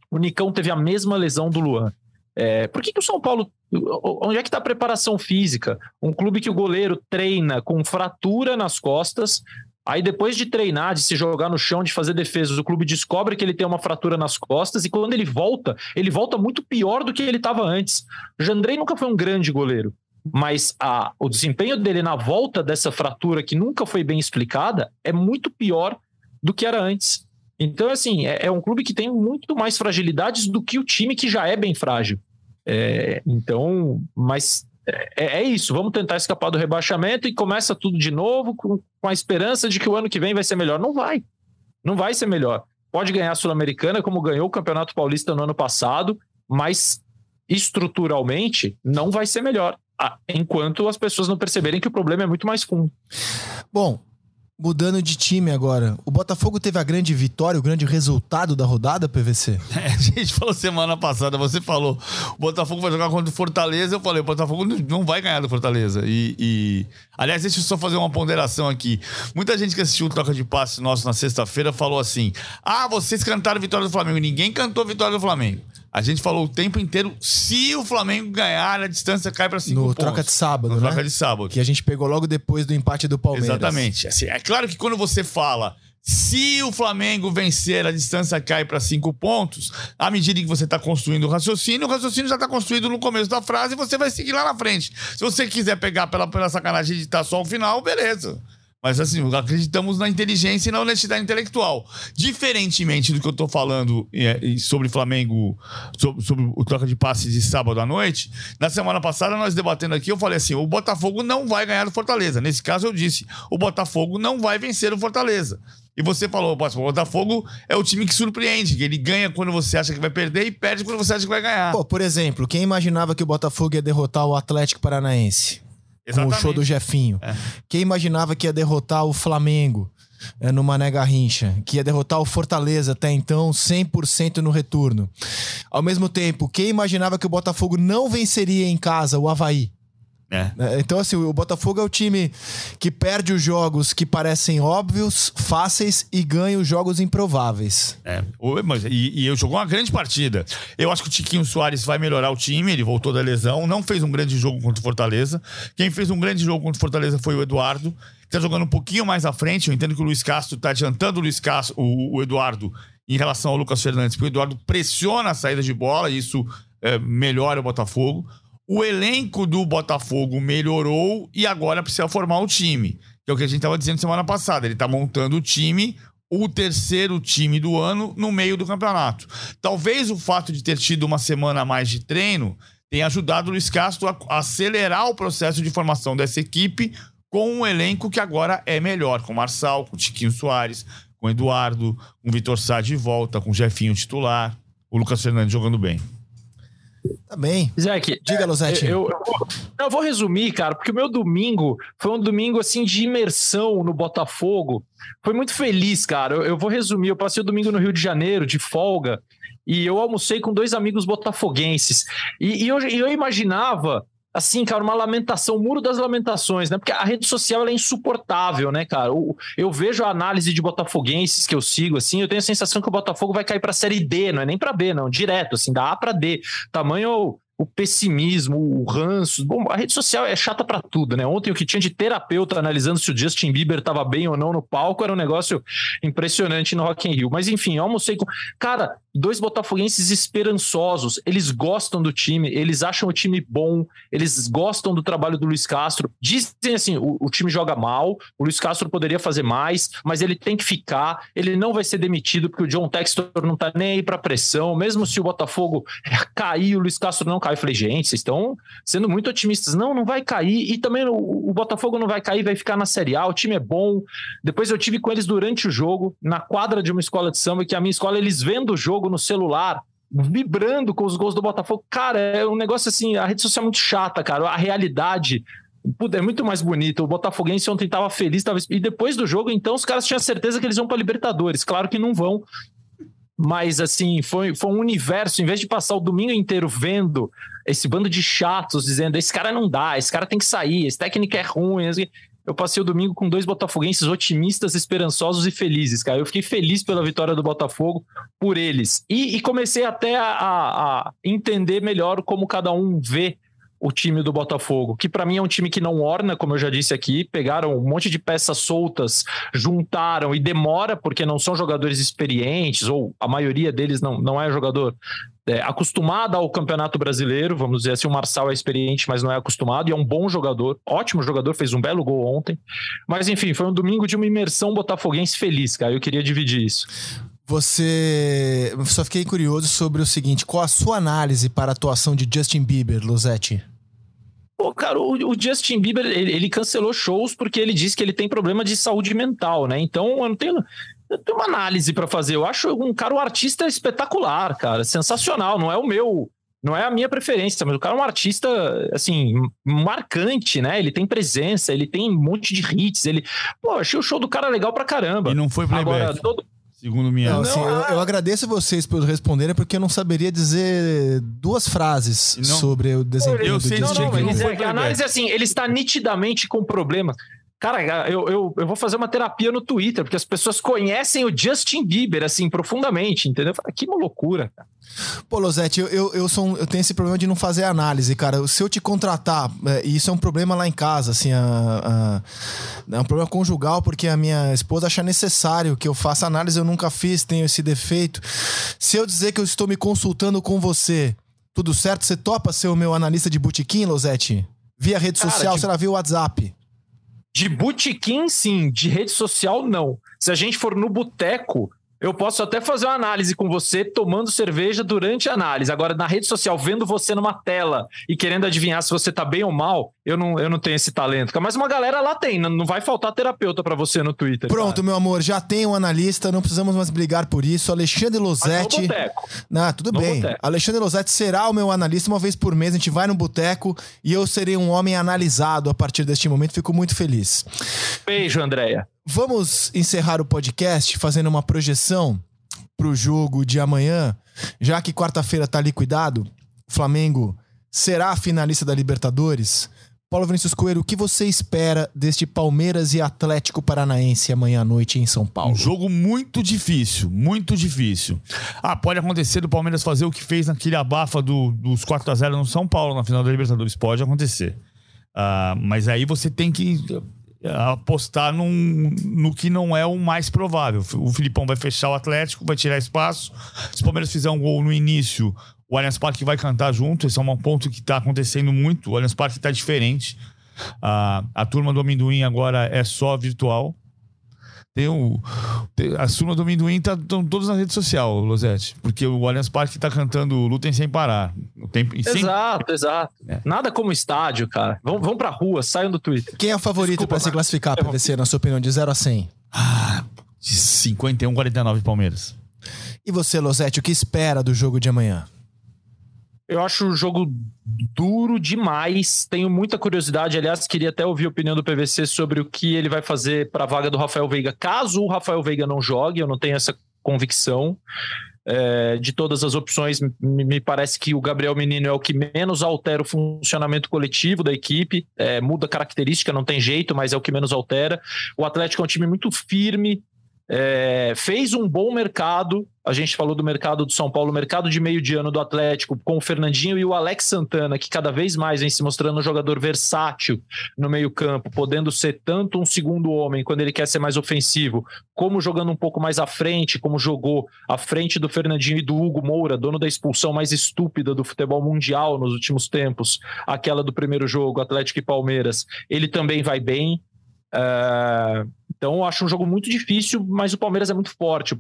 S3: O Nicão teve a mesma lesão do Luan. É, por que, que o São Paulo. Onde é que está a preparação física? Um clube que o goleiro treina com fratura nas costas, Aí depois de treinar, de se jogar no chão, de fazer defesas, o clube descobre que ele tem uma fratura nas costas e quando ele volta, ele volta muito pior do que ele estava antes. Jandrei nunca foi um grande goleiro, mas a, o desempenho dele na volta dessa fratura que nunca foi bem explicada é muito pior do que era antes. Então, assim, é, é um clube que tem muito mais fragilidades do que o time que já é bem frágil. É, então, mas é, é, isso, vamos tentar escapar do rebaixamento e começa tudo de novo com, com a esperança de que o ano que vem vai ser melhor. Não vai. Não vai ser melhor. Pode ganhar a Sul-Americana, como ganhou o Campeonato Paulista no ano passado, mas estruturalmente não vai ser melhor. Enquanto as pessoas não perceberem que o problema é muito mais fundo.
S1: Bom, Mudando de time agora, o Botafogo teve a grande vitória, o grande resultado da rodada, PVC?
S2: É, a gente falou semana passada, você falou, o Botafogo vai jogar contra o Fortaleza, eu falei, o Botafogo não vai ganhar do Fortaleza. E, e... aliás, deixa eu só fazer uma ponderação aqui. Muita gente que assistiu o Troca de Passe nosso na sexta-feira falou assim, ah, vocês cantaram vitória do Flamengo. Ninguém cantou vitória do Flamengo. A gente falou o tempo inteiro, se o Flamengo ganhar, a distância cai para cinco
S1: no
S2: pontos.
S1: troca de sábado,
S2: no
S1: né?
S2: troca de sábado.
S1: Que a gente pegou logo depois do empate do Palmeiras.
S2: Exatamente. Assim, é claro que quando você fala se o Flamengo vencer, a distância cai para cinco pontos. À medida que você está construindo o raciocínio, o raciocínio já está construído no começo da frase e você vai seguir lá na frente. Se você quiser pegar pela, pela sacanagem de estar só o final, beleza. Mas assim, acreditamos na inteligência e na honestidade intelectual. Diferentemente do que eu tô falando sobre Flamengo, sobre, sobre, o troca de passes de sábado à noite, na semana passada nós debatendo aqui, eu falei assim: o Botafogo não vai ganhar do Fortaleza. Nesse caso, eu disse: o Botafogo não vai vencer o Fortaleza. E você falou, o Botafogo é o time que surpreende, que ele ganha quando você acha que vai perder e perde quando você acha que vai ganhar.
S1: Pô, por exemplo, quem imaginava que o Botafogo ia derrotar o Atlético Paranaense? Exatamente. com o show do Jefinho. É. Quem imaginava que ia derrotar o Flamengo é, no Mané Garrincha, que ia derrotar o Fortaleza até então 100% no retorno. Ao mesmo tempo, quem imaginava que o Botafogo não venceria em casa o Havaí? É. é. Então, assim, o Botafogo é o time que perde os jogos que parecem óbvios, fáceis e ganha os jogos improváveis.
S2: É, mas, e, e eu jogou uma grande partida. Eu acho que o Tiquinho Soares vai melhorar o time, ele voltou da lesão, não fez um grande jogo contra o Fortaleza. Quem fez um grande jogo contra o Fortaleza foi o Eduardo, que tá jogando um pouquinho mais à frente. Eu entendo que o Luiz Castro tá adiantando o Luiz Castro, o, o Eduardo, em relação ao Lucas Fernandes, porque o Eduardo pressiona a saída de bola e isso é, melhora o Botafogo. O elenco do Botafogo melhorou e agora precisa formar o time. Que é o que a gente estava dizendo semana passada. Ele está montando o time, o terceiro time do ano, no meio do campeonato. Talvez o fato de ter tido uma semana a mais de treino tenha ajudado o Luiz Castro a acelerar o processo de formação dessa equipe com um elenco que agora é melhor, com Marçal, com Tiquinho Soares, com Eduardo, com Vitor Sá de volta, com o Jefinho titular, o Lucas Fernandes jogando bem.
S1: Tá bem.
S3: Zeke, diga, Losetti. Eu, eu, eu, eu, vou resumir, cara, porque o meu domingo foi um domingo assim de imersão no Botafogo. Foi muito feliz, cara. Eu, vou resumir. Eu passei o domingo no Rio de Janeiro, de folga, e eu almocei com dois amigos botafoguenses. E, e eu imaginava assim, cara, uma lamentação, o muro das lamentações, né? Porque a rede social é insuportável, né, cara? Eu, eu, vejo a análise de botafoguenses que eu sigo, assim, eu tenho a sensação que o Botafogo vai cair para série D, não é nem para B, não, direto, assim, da A para D. Tamanho o pessimismo, o ranço. Bom, a rede social é chata para tudo, né? Ontem o que tinha de terapeuta analisando se o Justin Bieber estava bem ou não no palco era um negócio impressionante no Rock in Rio. Mas enfim, eu almocei com... Cara, dois botafoguenses esperançosos, eles gostam do time, eles acham o time bom, eles gostam do trabalho do Luiz Castro. Dizem assim, o, o time joga mal, o Luiz Castro poderia fazer mais, mas ele tem que ficar, ele não vai ser demitido porque o John Textor não tá nem aí para pressão, mesmo se o Botafogo cair, o Luiz Castro não cai. Eu falei, gente, vocês estão sendo muito otimistas. Não, não vai cair. E também o, o, Botafogo não vai cair, vai ficar na Série A. O time é bom. Depois eu tive com eles durante o jogo, na quadra de uma escola de samba, que a minha escola, eles vendo o jogo no celular, vibrando com os gols do Botafogo. Cara, é um negócio assim, a rede social é muito chata, cara. A realidade é muito mais bonita. O Botafoguense ontem estava feliz, tava... e depois do jogo, então, os caras tinham certeza que eles vão para Libertadores. Claro que não vão, mas assim, foi, foi um universo, em vez de passar o domingo inteiro vendo esse bando de chatos dizendo esse cara não dá, esse cara tem que sair, esse técnico é ruim. Eu passei o domingo com dois botafoguenses otimistas, esperançosos e felizes, cara. Eu fiquei feliz pela vitória do Botafogo, por eles. E, e comecei até a, a, entender melhor como cada um vê o time do Botafogo, que para mim é um time que não orna, como eu já disse aqui, pegaram um monte de peças soltas, juntaram e demora porque não são jogadores experientes, ou a maioria deles não, não é jogador é, acostumado ao Campeonato Brasileiro, vamos dizer assim, o Marçal é experiente, mas não é acostumado, e é um bom jogador, ótimo jogador, fez um belo gol ontem, mas enfim, foi um domingo de uma imersão botafoguense feliz, cara, eu queria dividir isso.
S1: Você. Só fiquei curioso sobre o seguinte: qual a sua análise para a atuação de Justin Bieber, Luzetti?
S3: Pô, cara, o, o Justin Bieber, ele, ele, cancelou shows porque ele disse que ele tem problema de saúde mental, né? Então, eu não tenho, eu tenho uma análise para fazer. Eu acho um cara, um artista espetacular, cara, sensacional. Não é o meu, não é a minha preferência, mas o cara é um artista, assim, marcante, né? Ele tem presença, ele tem um monte de hits, ele... Pô, achei o show do cara legal pra caramba.
S2: E não foi playback. Agora, todo... Segundo minha.
S1: Não, assim, eu, eu, agradeço vocês por responderem, porque eu não saberia dizer duas frases não, sobre o desempenho eu do sei, Justin
S3: não, não, é, A análise é assim, ele está nitidamente com problemas. Cara, eu, eu, eu vou fazer uma terapia no Twitter, porque as pessoas conhecem o Justin Bieber, assim, profundamente, entendeu? Que uma loucura, cara.
S1: Pô, Losete, eu, eu, eu, sou um, eu tenho esse problema de não fazer análise, cara. Se eu te contratar, é, e isso é um problema lá em casa, assim, a, a, é um problema conjugal, porque a minha esposa acha necessário que eu faça análise, eu nunca fiz, tenho esse defeito. Se eu dizer que eu estou me consultando com você, tudo certo? Você topa ser o meu analista de botequim, Losete? Via rede cara, social, de... será via WhatsApp?
S3: De botequim, sim. De rede social, não. Se a gente for no boteco, eu posso até fazer uma análise com você tomando cerveja durante a análise. Agora, na rede social, vendo você numa tela e querendo adivinhar se você tá bem ou mal, eu não, eu não tenho esse talento. Mas uma galera lá tem, não vai faltar terapeuta para você no Twitter.
S1: Pronto, cara. meu amor, já tem um analista, não precisamos mais brigar por isso. Alexandre Losetti. Ah, tudo no bem. Boteco. Alexandre Losetti será o meu analista uma vez por mês. A gente vai no boteco e eu serei um homem analisado a partir deste momento. Fico muito feliz.
S3: Beijo, Andréia.
S1: Vamos encerrar o podcast fazendo uma projeção para o jogo de amanhã, já que quarta-feira está liquidado. O Flamengo será finalista da Libertadores. Paulo Vinícius Coelho, o que você espera deste Palmeiras e Atlético Paranaense amanhã à noite em São Paulo?
S2: Um jogo muito difícil, muito difícil. Ah, pode acontecer do Palmeiras fazer o que fez naquele abafa do, dos 4 a 0 no São Paulo na final da Libertadores. Pode acontecer. Ah, mas aí você tem que apostar num, no que não é o mais provável. O Filipão vai fechar o Atlético, vai tirar espaço. Se o Palmeiras fizer um gol no início, o Allianz Parque vai cantar junto. Esse é um ponto que está acontecendo muito. O Allianz Parque está diferente. A, a turma do amendoim agora é só virtual. Tem o, tem, a Suma do Amendoim estão tá, todos na rede social, Losete. Porque o Allianz Parque está cantando Lutem Sem Parar. O tempo,
S3: exato, sem... exato. É. Nada como estádio, cara. Vão, vão pra rua, saiam do Twitter.
S1: Quem é o favorito para se classificar, PVC, na sua opinião, de 0 a 100?
S2: Ah, de 51, 49 Palmeiras.
S1: E você, Losete, o que espera do jogo de amanhã?
S3: Eu acho o jogo duro demais. Tenho muita curiosidade. Aliás, queria até ouvir a opinião do PVC sobre o que ele vai fazer para a vaga do Rafael Veiga. Caso o Rafael Veiga não jogue, eu não tenho essa convicção. É, de todas as opções, me parece que o Gabriel Menino é o que menos altera o funcionamento coletivo da equipe, é, muda característica, não tem jeito, mas é o que menos altera. O Atlético é um time muito firme, é, fez um bom mercado. A gente falou do mercado do São Paulo, mercado de meio de ano do Atlético, com o Fernandinho e o Alex Santana, que cada vez mais vem se mostrando um jogador versátil no meio-campo, podendo ser tanto um segundo homem quando ele quer ser mais ofensivo, como jogando um pouco mais à frente, como jogou à frente do Fernandinho e do Hugo Moura, dono da expulsão mais estúpida do futebol mundial nos últimos tempos, aquela do primeiro jogo, Atlético e Palmeiras. Ele também vai bem. Uh, então, eu acho um jogo muito difícil, mas o Palmeiras é muito forte.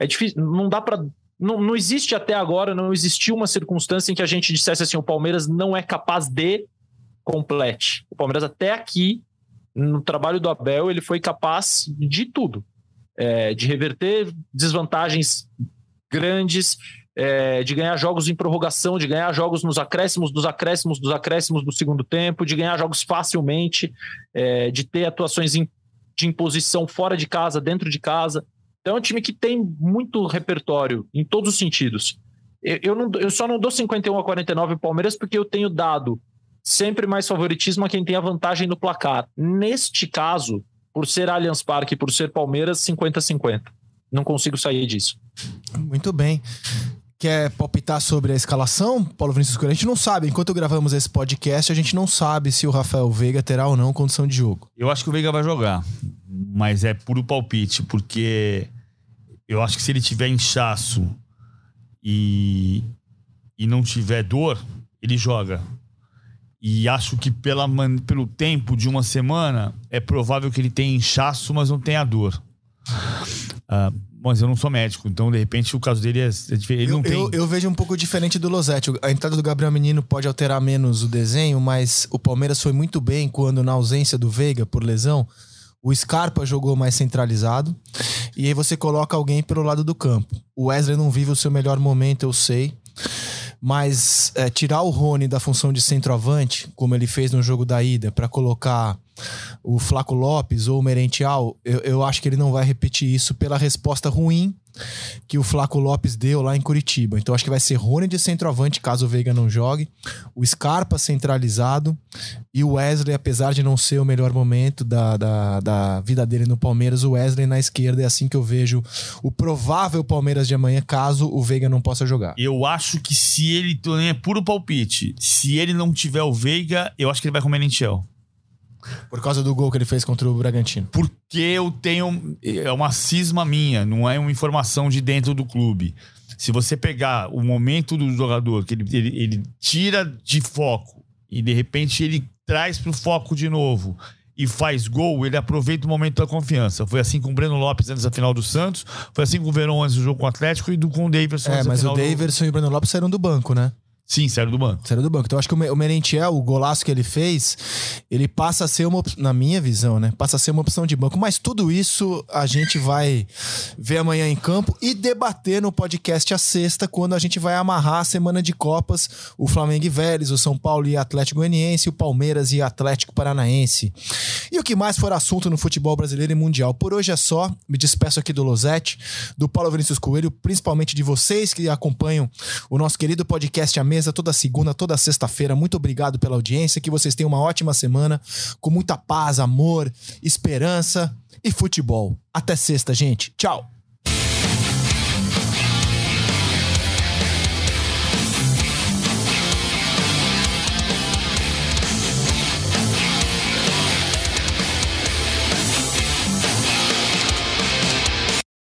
S3: É difícil, não dá para não, não existe até agora, não existiu uma circunstância em que a gente dissesse assim: o Palmeiras não é capaz de complete. O Palmeiras, até aqui, no trabalho do Abel, ele foi capaz de tudo: é, de reverter desvantagens grandes, é, de ganhar jogos em prorrogação, de ganhar jogos nos acréscimos, dos acréscimos, dos acréscimos do segundo tempo, de ganhar jogos facilmente, é, de ter atuações de imposição fora de casa, dentro de casa. Então é um time que tem muito repertório em todos os sentidos. Eu, eu, não, eu só não dou 51 a 49 Palmeiras porque eu tenho dado sempre mais favoritismo a quem tem a vantagem no placar. Neste caso, por ser Allianz Parque por ser Palmeiras, 50-50. Não consigo sair disso.
S1: Muito bem quer palpitar sobre a escalação, Paulo Vinícius Coelho? A gente não sabe. Enquanto gravamos esse podcast, a gente não sabe se o Rafael Veiga terá ou não condição de jogo.
S2: Eu acho que o Veiga vai jogar, mas é puro palpite, porque eu acho que se ele tiver inchaço e, e não tiver dor, ele joga. E acho que pela, pelo tempo de uma semana, é provável que ele tenha inchaço, mas não tenha dor. Uh, mas eu não sou médico, então de repente o caso dele é, é diferente.
S1: Eu,
S2: tem...
S1: eu, eu, vejo um pouco diferente do Losetti. A entrada do Gabriel Menino pode alterar menos o desenho, mas o Palmeiras foi muito bem quando, na ausência do Veiga por lesão, o Scarpa jogou mais centralizado. E aí você coloca alguém pelo lado do campo. O Wesley não vive o seu melhor momento, eu sei. Mas é, tirar o Rony da função de centroavante, como ele fez no jogo da ida, para colocar o Flaco Lopes ou o Merentiel, eu, eu acho que ele não vai repetir isso pela resposta ruim que o Flaco Lopes deu lá em Curitiba. Então acho que vai ser Rony de centroavante, caso o Veiga não jogue, o Scarpa centralizado e o Wesley, apesar de não ser o melhor momento da, da, da vida dele no Palmeiras, o Wesley na esquerda. É assim que eu vejo o provável Palmeiras de amanhã, caso o Veiga não possa jogar.
S2: Eu acho que se ele. É puro palpite. Se ele não tiver o Veiga, eu acho que ele vai com o Merentiel.
S1: Por causa do gol que ele fez contra o Bragantino.
S2: Porque eu tenho. É uma cisma minha, não é uma informação de dentro do clube. Se você pegar o momento do jogador, que ele, ele, ele tira de foco e de repente ele traz para o foco de novo e faz gol, ele aproveita o momento da confiança. Foi assim com o Breno Lopes antes da final do Santos, foi assim com o Verão antes do jogo com o Atlético e do, com o Davidson
S1: É, mas o Davidson do... e o Breno Lopes saíram do banco, né?
S2: Sim, sério do banco.
S1: Sério do banco. Então acho que o Merentiel, o golaço que ele fez, ele passa a ser uma, na minha visão, né? Passa a ser uma opção de banco. Mas tudo isso a gente vai ver amanhã em campo e debater no podcast a sexta, quando a gente vai amarrar a semana de Copas, o Flamengo e Vélez, o São Paulo e Atlético Goianiense, o Palmeiras e Atlético Paranaense. E o que mais for assunto no futebol brasileiro e mundial. Por hoje é só. Me despeço aqui do Losete, do Paulo Vinícius Coelho, principalmente de vocês que acompanham o nosso querido podcast a mesa toda segunda, toda sexta-feira. Muito obrigado pela audiência. Que vocês tenham uma ótima semana com muita paz, amor, esperança e futebol. Até sexta, gente. Tchau.